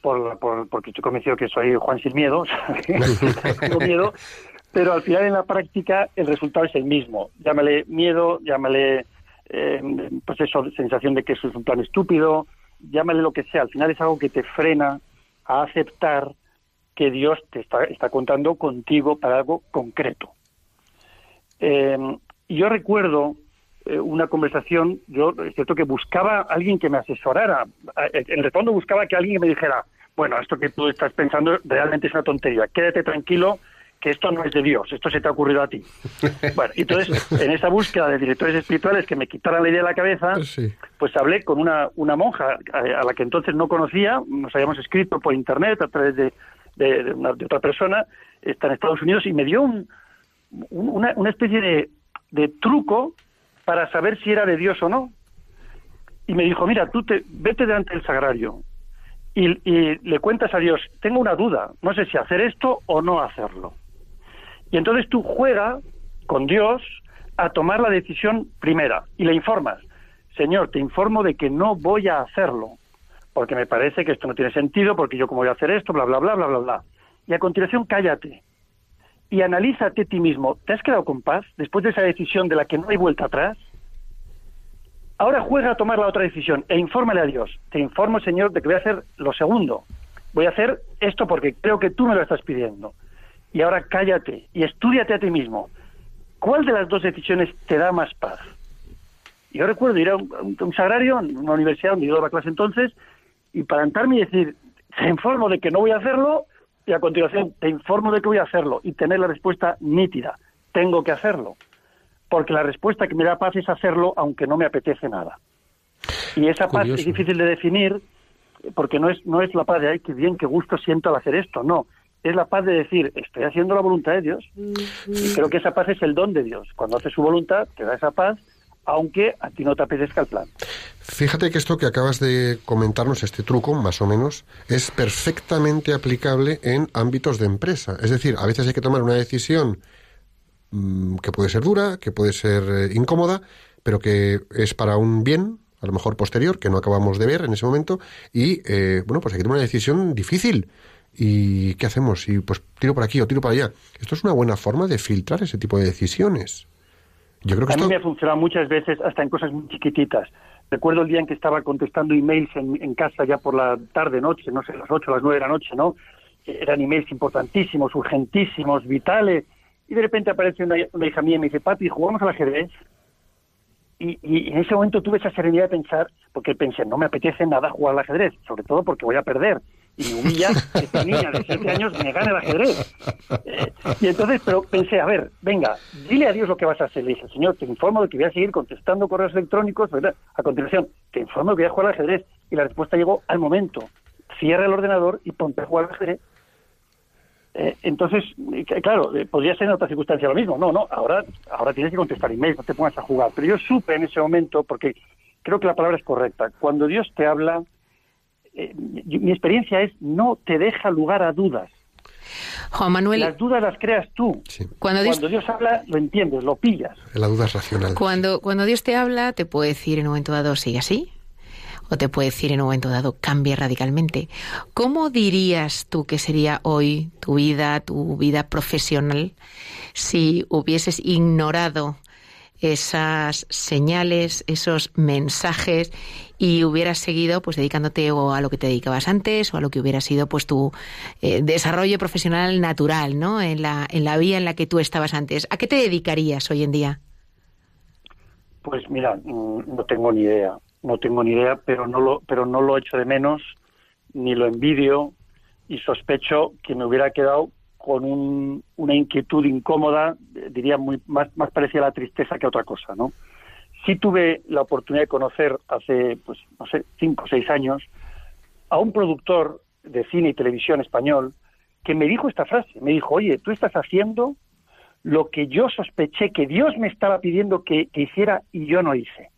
Speaker 4: por, por- porque estoy convencido que soy Juan sin miedo, (laughs) tengo miedo, pero al final en la práctica el resultado es el mismo. Llámale miedo, llámale eh, pues eso, sensación de que eso es un plan estúpido, llámale lo que sea, al final es algo que te frena a aceptar que Dios te está, está contando contigo para algo concreto. Eh, yo recuerdo eh, una conversación, yo es cierto que buscaba a alguien que me asesorara. En el fondo buscaba que alguien me dijera, bueno, esto que tú estás pensando realmente es una tontería, quédate tranquilo que esto no es de Dios, esto se te ha ocurrido a ti. (laughs) Bueno, y entonces, en esa búsqueda de directores espirituales que me quitaran la idea de la cabeza,
Speaker 1: Sí.
Speaker 4: pues hablé con una, una monja a, a la que entonces no conocía, nos habíamos escrito por internet a través de, de- de una- de otra persona, está en Estados Unidos, y me dio un, un- una, una especie de, de truco para saber si era de Dios o no. Y me dijo, mira, tú te, vete delante del sagrario y, y le cuentas a Dios, tengo una duda, no sé si hacer esto o no hacerlo. Y entonces tú juegas con Dios a tomar la decisión primera y le informas, Señor, te informo de que no voy a hacerlo, porque me parece que esto no tiene sentido, porque yo cómo voy a hacer esto, bla, bla, bla, bla, bla, bla. Y a continuación cállate y analízate a ti mismo. ¿Te has quedado con paz después de esa decisión de la que no hay vuelta atrás? Ahora juega a tomar la otra decisión e infórmale a Dios. Te informo, Señor, de que voy a hacer lo segundo. Voy a hacer esto porque creo que tú me lo estás pidiendo. Y ahora cállate y estúdiate a ti mismo. ¿Cuál de las dos decisiones te da más paz? Yo recuerdo ir a un, a un- sagrario, en una universidad donde yo daba clase entonces, y plantarme y decir, te informo de que no voy a hacerlo, y a continuación te informo de que voy a hacerlo, y tener la respuesta nítida, tengo que hacerlo. Porque la respuesta que me da paz es hacerlo aunque no me apetece nada. Y esa paz es difícil de definir porque no es, no es la paz de, ay, qué bien, qué gusto siento al hacer esto, no. Es la paz de decir, estoy haciendo la voluntad de Dios. Y creo que esa paz es el don de Dios. Cuando haces su voluntad, te da esa paz, aunque a ti no te apetezca el plan.
Speaker 1: Fíjate que esto que acabas de comentarnos, este truco, más o menos, es perfectamente aplicable en ámbitos de empresa. Es decir, a veces hay que tomar una decisión mm, que puede ser dura, que puede ser eh, incómoda, pero que es para un bien, a lo mejor posterior, que no acabamos de ver en ese momento, y eh, bueno, pues hay que tomar una decisión difícil. ¿Y qué hacemos? Y pues tiro por aquí o tiro por allá. Esto es una buena forma de filtrar ese tipo de decisiones. Yo creo que
Speaker 4: A mí
Speaker 1: esto...
Speaker 4: me ha funcionado muchas veces hasta en cosas muy chiquititas. Recuerdo el día en que estaba contestando emails en, en casa ya por la tarde, noche, no sé, las 8, las 9 de la noche, ¿no? Eran emails importantísimos, urgentísimos, vitales. Y de repente aparece una, una hija mía y me dice, papi, ¿jugamos al ajedrez? Y, y en ese momento tuve esa serenidad de pensar, porque pensé, no me apetece nada jugar al ajedrez, sobre todo porque voy a perder. Y humilla esta niña de siete años me gane el ajedrez. Eh, y entonces, pero pensé, a ver, venga, dile a Dios lo que vas a hacer. Le dije, Señor, te informo de que voy a seguir contestando correos electrónicos, ¿verdad? A continuación, te informo de que voy a jugar al ajedrez. Y la respuesta llegó al momento. Cierra el ordenador y ponte a jugar al ajedrez. Eh, entonces, eh, claro, podría ser en otra circunstancia lo mismo. No, no, ahora, ahora tienes que contestar emails, no te pongas a jugar. Pero yo supe en ese momento, porque creo que la palabra es correcta, cuando Dios te habla, eh, mi experiencia es no te deja lugar a dudas.
Speaker 3: Juan Manuel,
Speaker 4: Las dudas las creas tú.
Speaker 1: Sí,
Speaker 3: cuando Dios,
Speaker 4: Cuando Dios habla, lo entiendes, lo pillas.
Speaker 1: la duda es racional.
Speaker 3: cuando, cuando Dios te habla, te puede decir en un momento dado, sigue así, o te puede decir en un momento dado, cambia radicalmente. ¿Cómo dirías tú que sería hoy tu vida, tu vida profesional, si hubieses ignorado esas señales, esos mensajes y hubieras seguido pues dedicándote o a lo que te dedicabas antes o a lo que hubiera sido pues tu eh, desarrollo profesional natural, ¿no? En la en la vía en la que tú estabas antes. ¿A qué te dedicarías hoy en día?
Speaker 4: Pues mira, mm, no tengo ni idea, no tengo ni idea, pero no lo, pero no lo echo de menos, ni lo envidio y sospecho que me hubiera quedado con un- una inquietud incómoda, diría más, más parecida a la tristeza que otra cosa, ¿no? Sí tuve la oportunidad de conocer hace, pues, no sé, cinco o seis años a un productor de cine y televisión español que me dijo esta frase, me dijo, oye, tú estás haciendo lo que yo sospeché que Dios me estaba pidiendo que, que hiciera y yo no hice.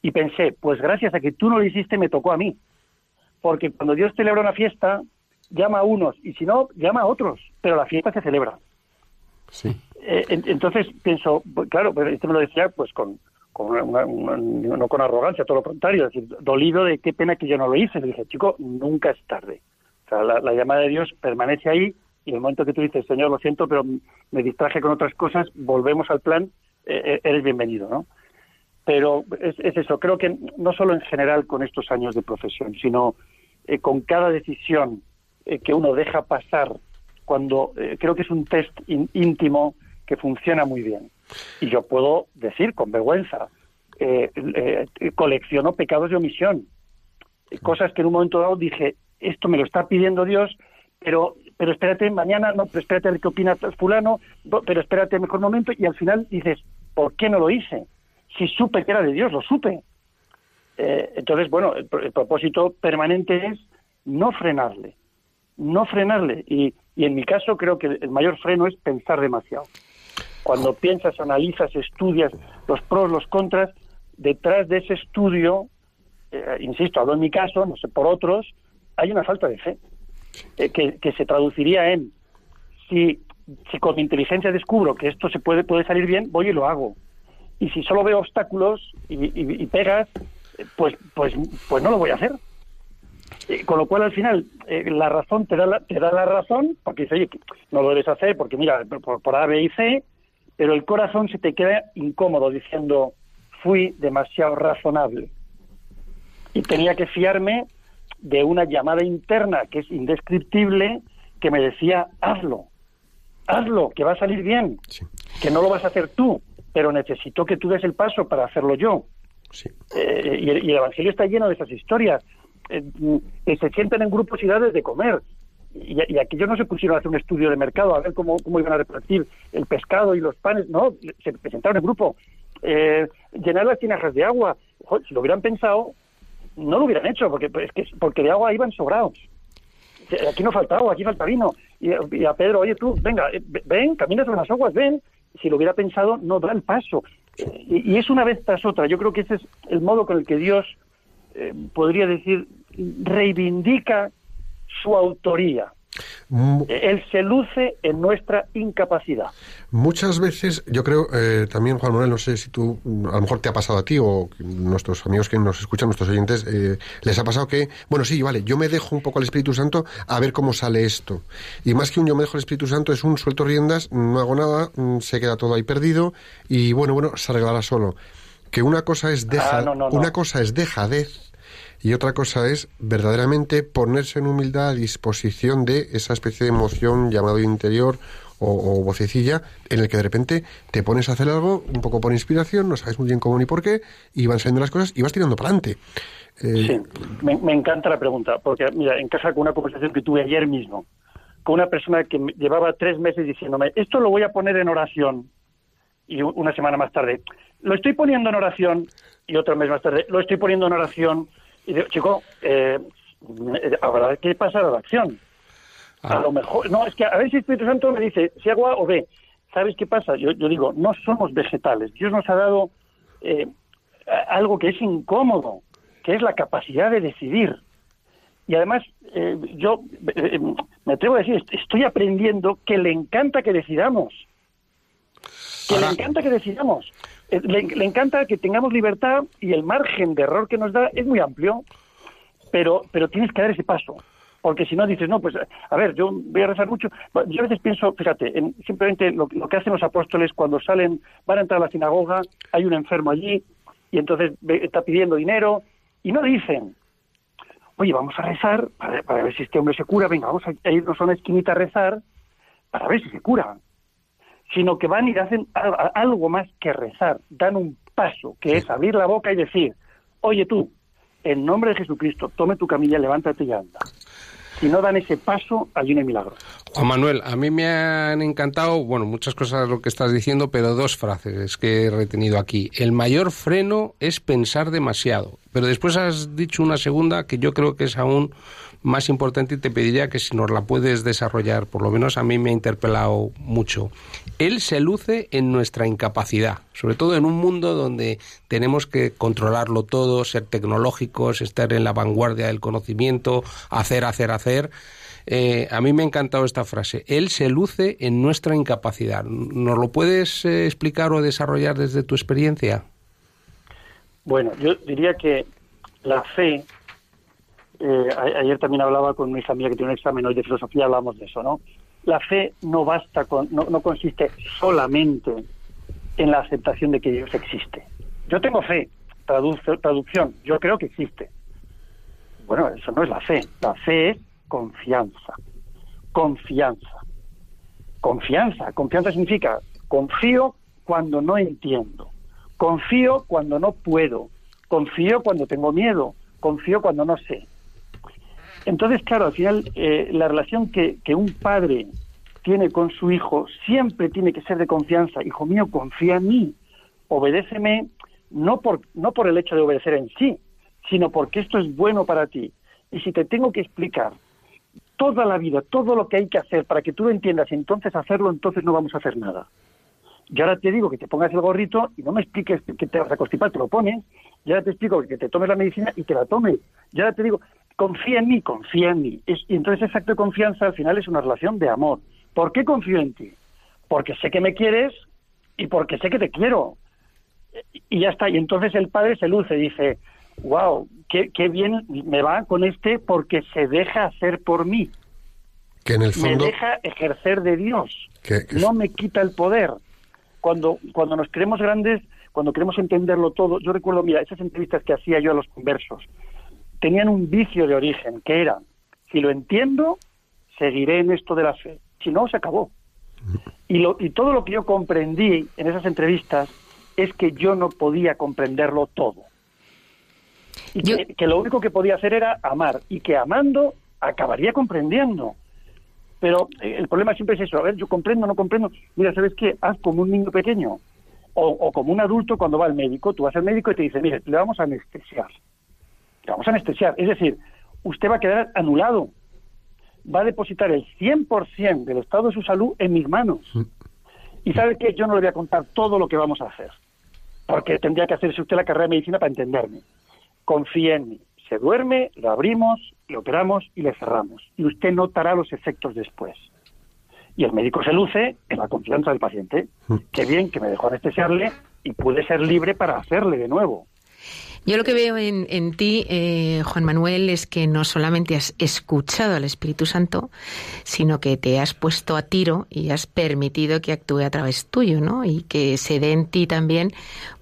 Speaker 4: Y pensé, pues gracias a que tú no lo hiciste me tocó a mí. Porque cuando Dios celebra una fiesta, llama a unos y si no, llama a otros, pero la fiesta se celebra.
Speaker 1: Sí.
Speaker 4: Eh, en- entonces pienso, pues, claro, pero este me lo decía pues con, con una- una- una- no con arrogancia, todo lo contrario, es decir, dolido de qué pena que yo no lo hice. Le dije, chico, nunca es tarde. O sea, la, la llamada de Dios permanece ahí y en el momento que tú dices, Señor, lo siento, pero me distraje con otras cosas, volvemos al plan, eh, eh, eres bienvenido, ¿no? Pero es, es eso, creo que no solo en general con estos años de profesión, sino eh, con cada decisión eh, que uno deja pasar cuando eh, creo que es un test in- íntimo que funciona muy bien. Y yo puedo decir con vergüenza, eh, colecciono pecados de omisión, cosas que en un momento dado dije, esto me lo está pidiendo Dios, pero pero espérate mañana, no, pero espérate a ver qué opina fulano, no, pero espérate mejor momento, y al final dices, ¿por qué no lo hice? Si supe que era de Dios, lo supe. Eh, entonces, bueno, el, el propósito permanente es no frenarle, no frenarle. Y, y en mi caso creo que el mayor freno es pensar demasiado. Cuando piensas, analizas, estudias los pros, los contras, detrás de ese estudio, eh, insisto, hablo en mi caso, no sé, por otros, hay una falta de fe, eh, que, que se traduciría en, si, si con mi inteligencia descubro que esto se puede, puede salir bien, voy y lo hago. Y si solo veo obstáculos y, y- y pegas, eh, pues, pues, pues no lo voy a hacer. Eh, con lo cual, al final, eh, la razón te da la, te da la razón, porque dice, oye, no lo debes hacer, porque mira, por, por A, B y C, pero el corazón se te queda incómodo diciendo, fui demasiado razonable. Y tenía que fiarme de una llamada interna que es indescriptible, que me decía, hazlo, hazlo, que va a salir bien,
Speaker 1: Sí.
Speaker 4: que no lo vas a hacer tú, pero necesito que tú des el paso para hacerlo yo.
Speaker 1: Sí.
Speaker 4: Eh, y, el, y el Evangelio está lleno de esas historias. Eh, que se sientan en grupos y de comer. Y, y aquellos no se pusieron a hacer un estudio de mercado, a ver cómo, cómo iban a repartir el pescado y los panes. No, se presentaron en grupo. Eh, llenar las tinajas de agua. Si lo hubieran pensado, no lo hubieran hecho, porque, es que, porque de agua iban sobrados. Eh, Aquí no falta agua, aquí falta vino. Y, a Pedro, oye tú, venga, eh, ven, camina sobre las aguas, ven. Si lo hubiera pensado, no da el paso. Eh, y es una vez tras otra. Yo creo que ese es el modo con el que Dios, eh, podría decir, reivindica su autoría. Él se luce en nuestra incapacidad.
Speaker 1: Muchas veces, yo creo, eh, también Juan Manuel, no sé si tú, mm, a lo mejor te ha pasado a ti o nuestros amigos que nos escuchan, nuestros oyentes, eh, les ha pasado que, bueno, sí, vale, yo me dejo un poco al Espíritu Santo a ver cómo sale esto. Y más que un yo me dejo al Espíritu Santo es un suelto riendas, no hago nada, mm, se queda todo ahí perdido y bueno, bueno, se arreglará solo. Que una cosa es deja,
Speaker 4: Ah, no, no, no.
Speaker 1: una cosa es dejadez y otra cosa es verdaderamente ponerse en humildad a disposición de esa especie de emoción llamado interior o, o vocecilla en el que de repente te pones a hacer algo un poco por inspiración, no sabes muy bien cómo ni por qué, y van saliendo las cosas y vas tirando para adelante. Eh,
Speaker 4: Sí, me, me encanta la pregunta, porque mira, encaja con una conversación que tuve ayer mismo, con una persona que llevaba tres meses diciéndome, esto lo voy a poner en oración, y una semana más tarde, lo estoy poniendo en oración, y otro mes más tarde, lo estoy poniendo en oración, y digo, chico, eh, eh, habrá que pasar a la acción. A
Speaker 2: Ah.
Speaker 4: lo mejor, no, es que a ver si el Espíritu Santo me dice, si hago A o B. ¿Sabes qué pasa? Yo, yo digo, no somos vegetales. Dios nos ha dado eh, a- algo que es incómodo, que es la capacidad de decidir. Y además, eh, yo eh, me atrevo a decir, est- estoy aprendiendo que le encanta que decidamos. Que le encanta que decidamos. Eh, Le, le encanta que tengamos libertad y el margen de error que nos da es muy amplio pero pero tienes que dar ese paso. Porque si no dices no pues a ver yo voy a rezar mucho. Yo a veces pienso fíjate en simplemente lo, lo que hacen los apóstoles cuando salen van a entrar a la sinagoga hay un enfermo allí y entonces está pidiendo dinero y no dicen oye vamos a rezar para, para ver si este hombre se cura. Venga vamos a irnos a una esquinita a rezar para ver si se cura sino que van y hacen algo más que rezar dan un paso que es abrir la boca y decir oye tú en nombre de Jesucristo, tome tu camilla, levántate y anda. Si no dan ese paso, hay un milagro.
Speaker 2: Juan Manuel, a mí me han encantado, bueno, muchas cosas lo que estás diciendo, pero dos frases que he retenido aquí. El mayor freno es pensar demasiado, pero después has dicho una segunda que yo creo que es aún más importante y te pediría que si nos la puedes desarrollar, por lo menos a mí me ha interpelado mucho. Él se luce en nuestra incapacidad, sobre todo en un mundo donde tenemos que controlarlo todo, ser tecnológicos, estar en la vanguardia del conocimiento, hacer, hacer, hacer. Eh, a mí me ha encantado esta frase. Él se luce en nuestra incapacidad. ¿Nos lo puedes eh, explicar o desarrollar desde tu experiencia?
Speaker 4: Bueno, yo diría que la fe, eh, ayer también hablaba con una hija que tiene un examen hoy de filosofía, hablamos de eso, ¿no? La fe no basta, con, no, no consiste solamente en la aceptación de que Dios existe. Yo tengo fe, traduc- traducción, yo creo que existe. Bueno, eso no es la fe, la fe es confianza, confianza. Confianza, confianza significa confío cuando no entiendo, confío cuando no puedo, confío cuando tengo miedo, confío cuando no sé. Entonces, claro, al final eh, la relación que, un padre tiene con su hijo siempre tiene que ser de confianza. Hijo mío, confía en mí, obedéceme, no por, no por el hecho de obedecer en sí, sino porque esto es bueno para ti. Y si te tengo que explicar toda la vida, todo lo que hay que hacer para que tú lo entiendas entonces hacerlo, entonces no vamos a hacer nada. Y ahora te digo que te pongas el gorrito y no me expliques que te vas a constipar, te lo pones. Y ahora te explico que te tomes la medicina y te la tomes. Y ahora te digo, confía en mí, confía en mí. Es- y entonces ese acto de confianza al final es una relación de amor. ¿Por qué confío en ti? Porque sé que me quieres y porque sé que te quiero. Y ya está. Y entonces el padre se luce, dice, wow, qué, qué bien me va con este porque se deja hacer por mí.
Speaker 1: que en el
Speaker 4: Me
Speaker 1: fondo...
Speaker 4: deja ejercer de Dios.
Speaker 1: que- que-
Speaker 4: No me quita el poder. Cuando, cuando nos creemos grandes, cuando queremos entenderlo todo, yo recuerdo, mira, esas entrevistas que hacía yo a los conversos, tenían un vicio de origen, que era, si lo entiendo, seguiré en esto de la fe. Si no, se acabó. Y, lo, y todo lo que yo comprendí en esas entrevistas es que yo no podía comprenderlo todo. Y
Speaker 3: Yo-
Speaker 4: que, que lo único que podía hacer era amar, y que amando acabaría comprendiendo. Pero eh, el problema siempre es eso, a ver, yo comprendo, no comprendo. Mira, ¿sabes qué? Haz como un niño pequeño o, o como un adulto cuando va al médico. Tú vas al médico y te dice, mire, le vamos a anestesiar. Le vamos a anestesiar. Es decir, usted va a quedar anulado. Va a depositar el 100% del estado de su salud en mis manos. Y sabe que yo no le voy a contar todo lo que vamos a hacer. Porque tendría que hacerse usted la carrera de medicina para entenderme. Confíe en mí. Se duerme, lo abrimos, lo operamos y le cerramos. Y usted notará los efectos después. Y el médico se luce en la confianza del paciente. Qué bien que me dejó anestesiarle y pude ser libre para hacerle de nuevo.
Speaker 3: Yo lo que veo en, en ti, eh, Juan Manuel, es que no solamente has escuchado al Espíritu Santo, sino que te has puesto a tiro y has permitido que actúe a través tuyo, ¿no? Y que se dé en ti también,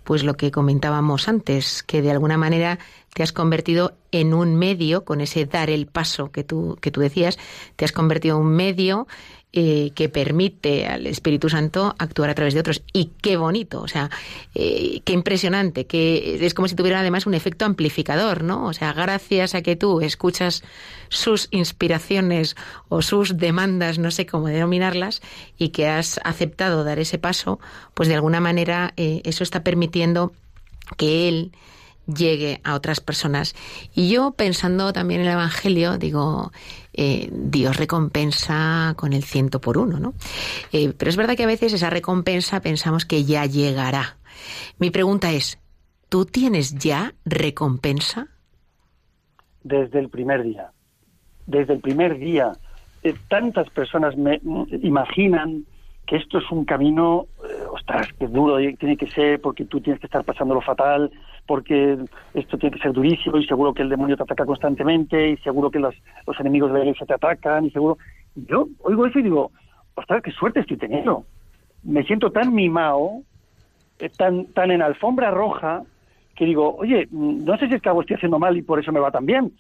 Speaker 3: pues lo que comentábamos antes, que de alguna manera te has convertido en un medio, con ese dar el paso que tú, que tú decías, te has convertido en un medio eh, que permite al Espíritu Santo actuar a través de otros. Y qué bonito, o sea, eh, qué impresionante, que es como si tuviera además un efecto amplificador, ¿no? O sea, gracias a que tú escuchas sus inspiraciones o sus demandas, no sé cómo denominarlas, y que has aceptado dar ese paso, pues de alguna manera eh, eso está permitiendo que él llegue a otras personas. Y yo pensando también en el Evangelio, digo, eh, Dios recompensa con el ciento por uno, ¿no? Eh, pero es verdad que a veces esa recompensa pensamos que ya llegará. Mi pregunta es, ¿tú tienes ya recompensa?
Speaker 4: Desde el primer día. Desde el primer día. Eh, tantas personas me imaginan que esto es un camino, ostras, que duro tiene que ser porque tú tienes que estar pasando lo fatal, porque esto tiene que ser durísimo y seguro que el demonio te ataca constantemente y seguro que los, los enemigos de la iglesia te atacan y seguro... Yo oigo eso y digo, ostras, qué suerte estoy teniendo. Me siento tan mimado, eh, tan, tan en alfombra roja, que digo, oye, mm, no sé si es que algo estoy haciendo mal y por eso me va tan bien,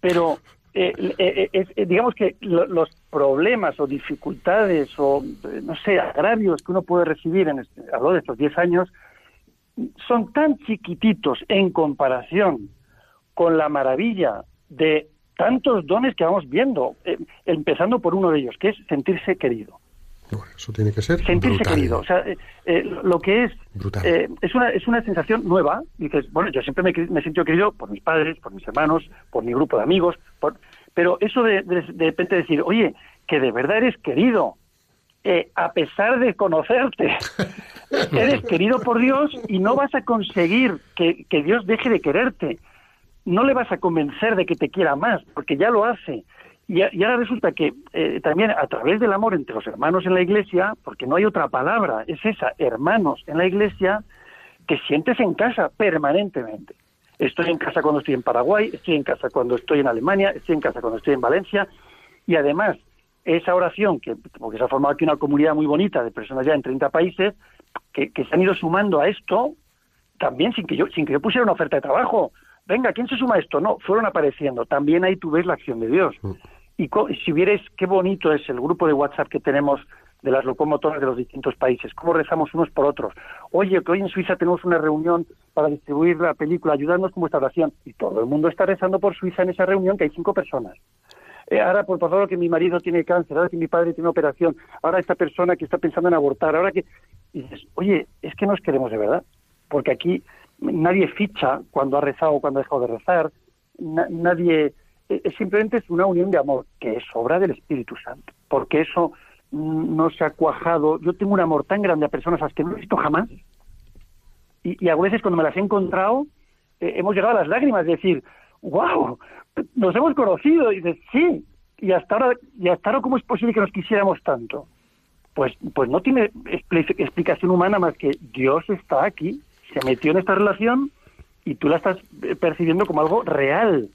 Speaker 4: pero eh, eh, digamos que los problemas o dificultades o, no sé, agravios que uno puede recibir en este, a lo de estos 10 años, son tan chiquititos en comparación con la maravilla de tantos dones que vamos viendo, eh, empezando por uno de ellos, que es sentirse querido.
Speaker 1: eso tiene que ser
Speaker 4: sentirse querido. O sea, eh, eh, lo que es es una es una sensación nueva. Dices, bueno, yo siempre me, me, he sentido querido por mis padres, por mis hermanos, por mi grupo de amigos, por, pero eso de, de, de repente decir, oye, que de verdad eres querido, eh, a pesar de conocerte, (laughs) eres querido por Dios y no vas a conseguir que, Dios deje de quererte. No le vas a convencer de que te quiera más, porque ya lo hace. Y, ahora resulta que eh, también a través del amor entre los hermanos en la iglesia, porque no hay otra palabra, es esa, hermanos en la iglesia, que sientes en casa permanentemente. Estoy en casa cuando estoy en Paraguay, estoy en casa cuando estoy en Alemania, estoy en casa cuando estoy en Valencia, y además esa oración, que porque se ha formado aquí una comunidad muy bonita de personas ya en 30 países, que, se han ido sumando a esto, también sin que yo sin que yo pusiera una oferta de trabajo. Venga, ¿quién se suma a esto? No, fueron apareciendo. También ahí tú ves la acción de Dios. Mm. Y si vieres qué bonito es el grupo de WhatsApp que tenemos de las locomotoras de los distintos países, cómo rezamos unos por otros. Oye, que hoy en Suiza tenemos una reunión para distribuir la película, ayudarnos con vuestra oración. Y todo el mundo está rezando por Suiza en esa reunión, que hay cinco personas. Eh, ahora por, favor que mi marido tiene cáncer, ahora que mi padre tiene operación, ahora esta persona que está pensando en abortar, ahora que... Y dices, oye, es que nos queremos de verdad, porque aquí nadie ficha cuando ha rezado o cuando ha dejado de rezar, nadie... Eh, es simplemente es una unión de amor, que es obra del Espíritu Santo, porque eso no se ha cuajado. Yo tengo un amor tan grande a personas a las que no he visto jamás, y, a veces cuando me las he encontrado, eh, hemos llegado a las lágrimas, de decir, wow, nos hemos conocido y dices, sí, y hasta ahora, y hasta ahora cómo es posible que nos quisiéramos tanto. Pues, pues no tiene explicación humana más que Dios está aquí, se metió en esta relación y tú la estás eh, percibiendo como algo real.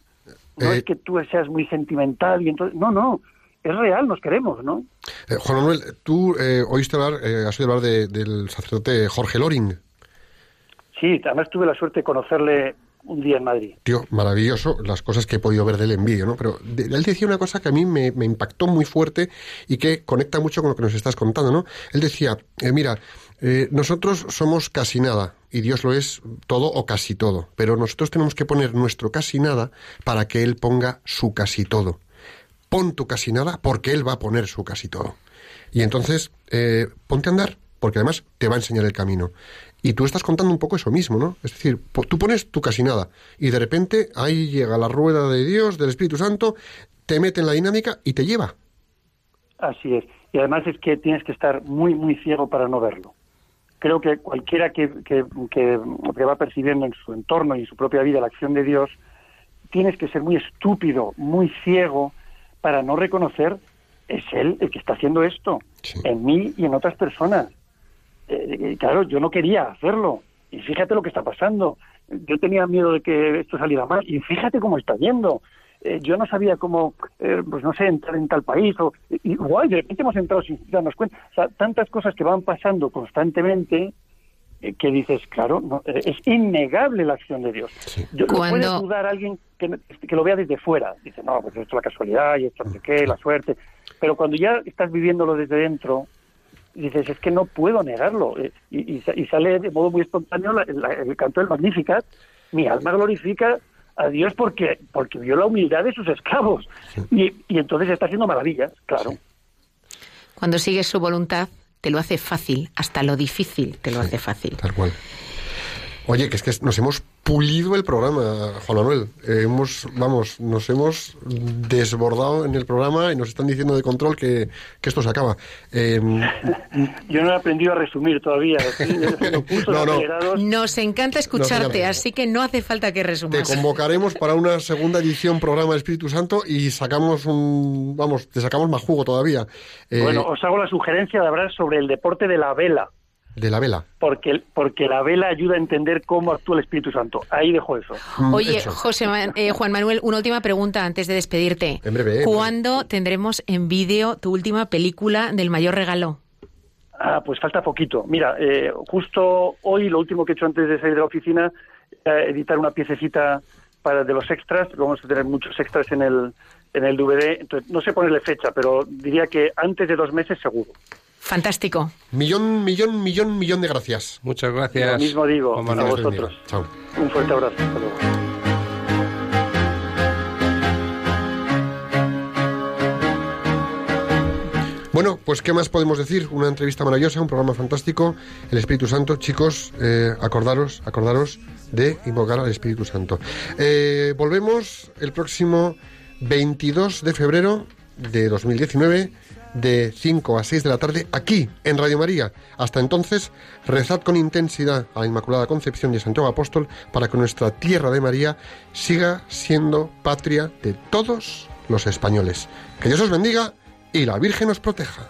Speaker 4: No es eh, que tú seas muy sentimental y entonces, no, no, es real, nos queremos, ¿no?
Speaker 1: Eh, Juan Manuel, tú oíste hablar, has oído hablar del sacerdote Jorge Loring.
Speaker 4: Sí, además tuve la suerte de conocerle un día en Madrid.
Speaker 1: Tío, maravilloso las cosas que he podido ver del envío, ¿no? Pero él decía una cosa que a mí me, impactó muy fuerte y que conecta mucho con lo que nos estás contando, ¿no? Él decía, eh, mira, eh, nosotros somos casi nada y Dios lo es todo o casi todo, pero nosotros tenemos que poner nuestro casi nada para que Él ponga su casi todo. Pon tu casi nada porque Él va a poner su casi todo. Y entonces, eh, ponte a andar, porque además te va a enseñar el camino. Y tú estás contando un poco eso mismo, ¿no? Es decir, tú pones tu casi nada y de repente ahí llega la rueda de Dios, del Espíritu Santo, te mete en la dinámica y te lleva.
Speaker 4: Así es. Y además es que tienes que estar muy, muy ciego para no verlo. Creo que cualquiera que, que, que, va percibiendo en su entorno y en su propia vida la acción de Dios, tienes que ser muy estúpido, muy ciego para no reconocer es Él el que está haciendo esto, en mí y en otras personas eh, claro, yo no quería hacerlo. Y fíjate lo que está pasando. Yo tenía miedo de que esto saliera mal. Y fíjate cómo está yendo. Eh, yo no sabía cómo, eh, pues no sé, entrar en tal país. O, igual, de repente hemos entrado sin darnos cuenta. O sea, tantas cosas que van pasando constantemente eh, que dices, claro, no, eh, es innegable la acción de Dios. Yo, ¿lo
Speaker 3: Cuando-
Speaker 4: puede dudar alguien que, no- que lo vea desde fuera. Dice, no, pues esto es la casualidad y esto no sé qué, la suerte. Pero cuando ya estás viviéndolo desde dentro, dices, es que no puedo negarlo. Eh, Y, y sa- y sale de modo muy espontáneo la- la- el canto del Magnificat. Mi alma glorifica a Dios porque, porque vio la humildad de sus esclavos. Y, y entonces está haciendo maravillas, claro.
Speaker 3: Cuando sigues su voluntad, te lo hace fácil, hasta lo difícil te lo hace fácil.
Speaker 1: Tal cual. Oye, que es que nos hemos pulido el programa, Juan Manuel. Eh, hemos, vamos, nos hemos desbordado en el programa y nos están diciendo de control que, que esto se acaba. Eh, (laughs)
Speaker 4: Yo no he aprendido a resumir todavía. (laughs)
Speaker 1: No, no.
Speaker 3: Nos encanta escucharte, así que no hace falta que
Speaker 1: te
Speaker 3: resumas.
Speaker 1: convocaremos para una segunda edición programa del Espíritu Santo y sacamos un, vamos, te sacamos más jugo todavía. Eh,
Speaker 4: Bueno, os hago la sugerencia de hablar sobre el deporte de la vela,
Speaker 1: de la vela.
Speaker 4: porque, porque la vela ayuda a entender cómo actúa el Espíritu Santo. Ahí dejo eso.
Speaker 1: Mm,
Speaker 3: Oye. José (laughs) eh, Juan Manuel, una última pregunta antes de despedirte.
Speaker 1: En breve, eh,
Speaker 3: ¿Cuándo tendremos en vídeo tu última película del mayor regalo?
Speaker 4: Ah, pues falta poquito. Mira, eh, justo hoy lo último que he hecho antes de salir de la oficina, eh, editar una piececita para de los extras. Vamos a tener muchos extras en el en el DVD. Entonces, no sé ponerle fecha, pero diría que antes de dos meses seguro.
Speaker 3: Fantástico.
Speaker 1: Millón, millón, millón, millón de gracias.
Speaker 2: Muchas gracias.
Speaker 4: Lo mismo digo a vosotros.
Speaker 1: Chao.
Speaker 4: Un fuerte abrazo. Hasta luego.
Speaker 1: Bueno, pues ¿qué más podemos decir? Una entrevista maravillosa, un programa fantástico. El Espíritu Santo, chicos, eh, acordaros, acordaros de invocar al Espíritu Santo. Eh, volvemos el próximo 22 de febrero de 2019 de 5 a 6 de la tarde aquí en Radio María. Hasta entonces, rezad con intensidad a la Inmaculada Concepción a Santiago Apóstol para que nuestra tierra de María siga siendo patria de todos los españoles. Que Dios os bendiga y la Virgen os proteja.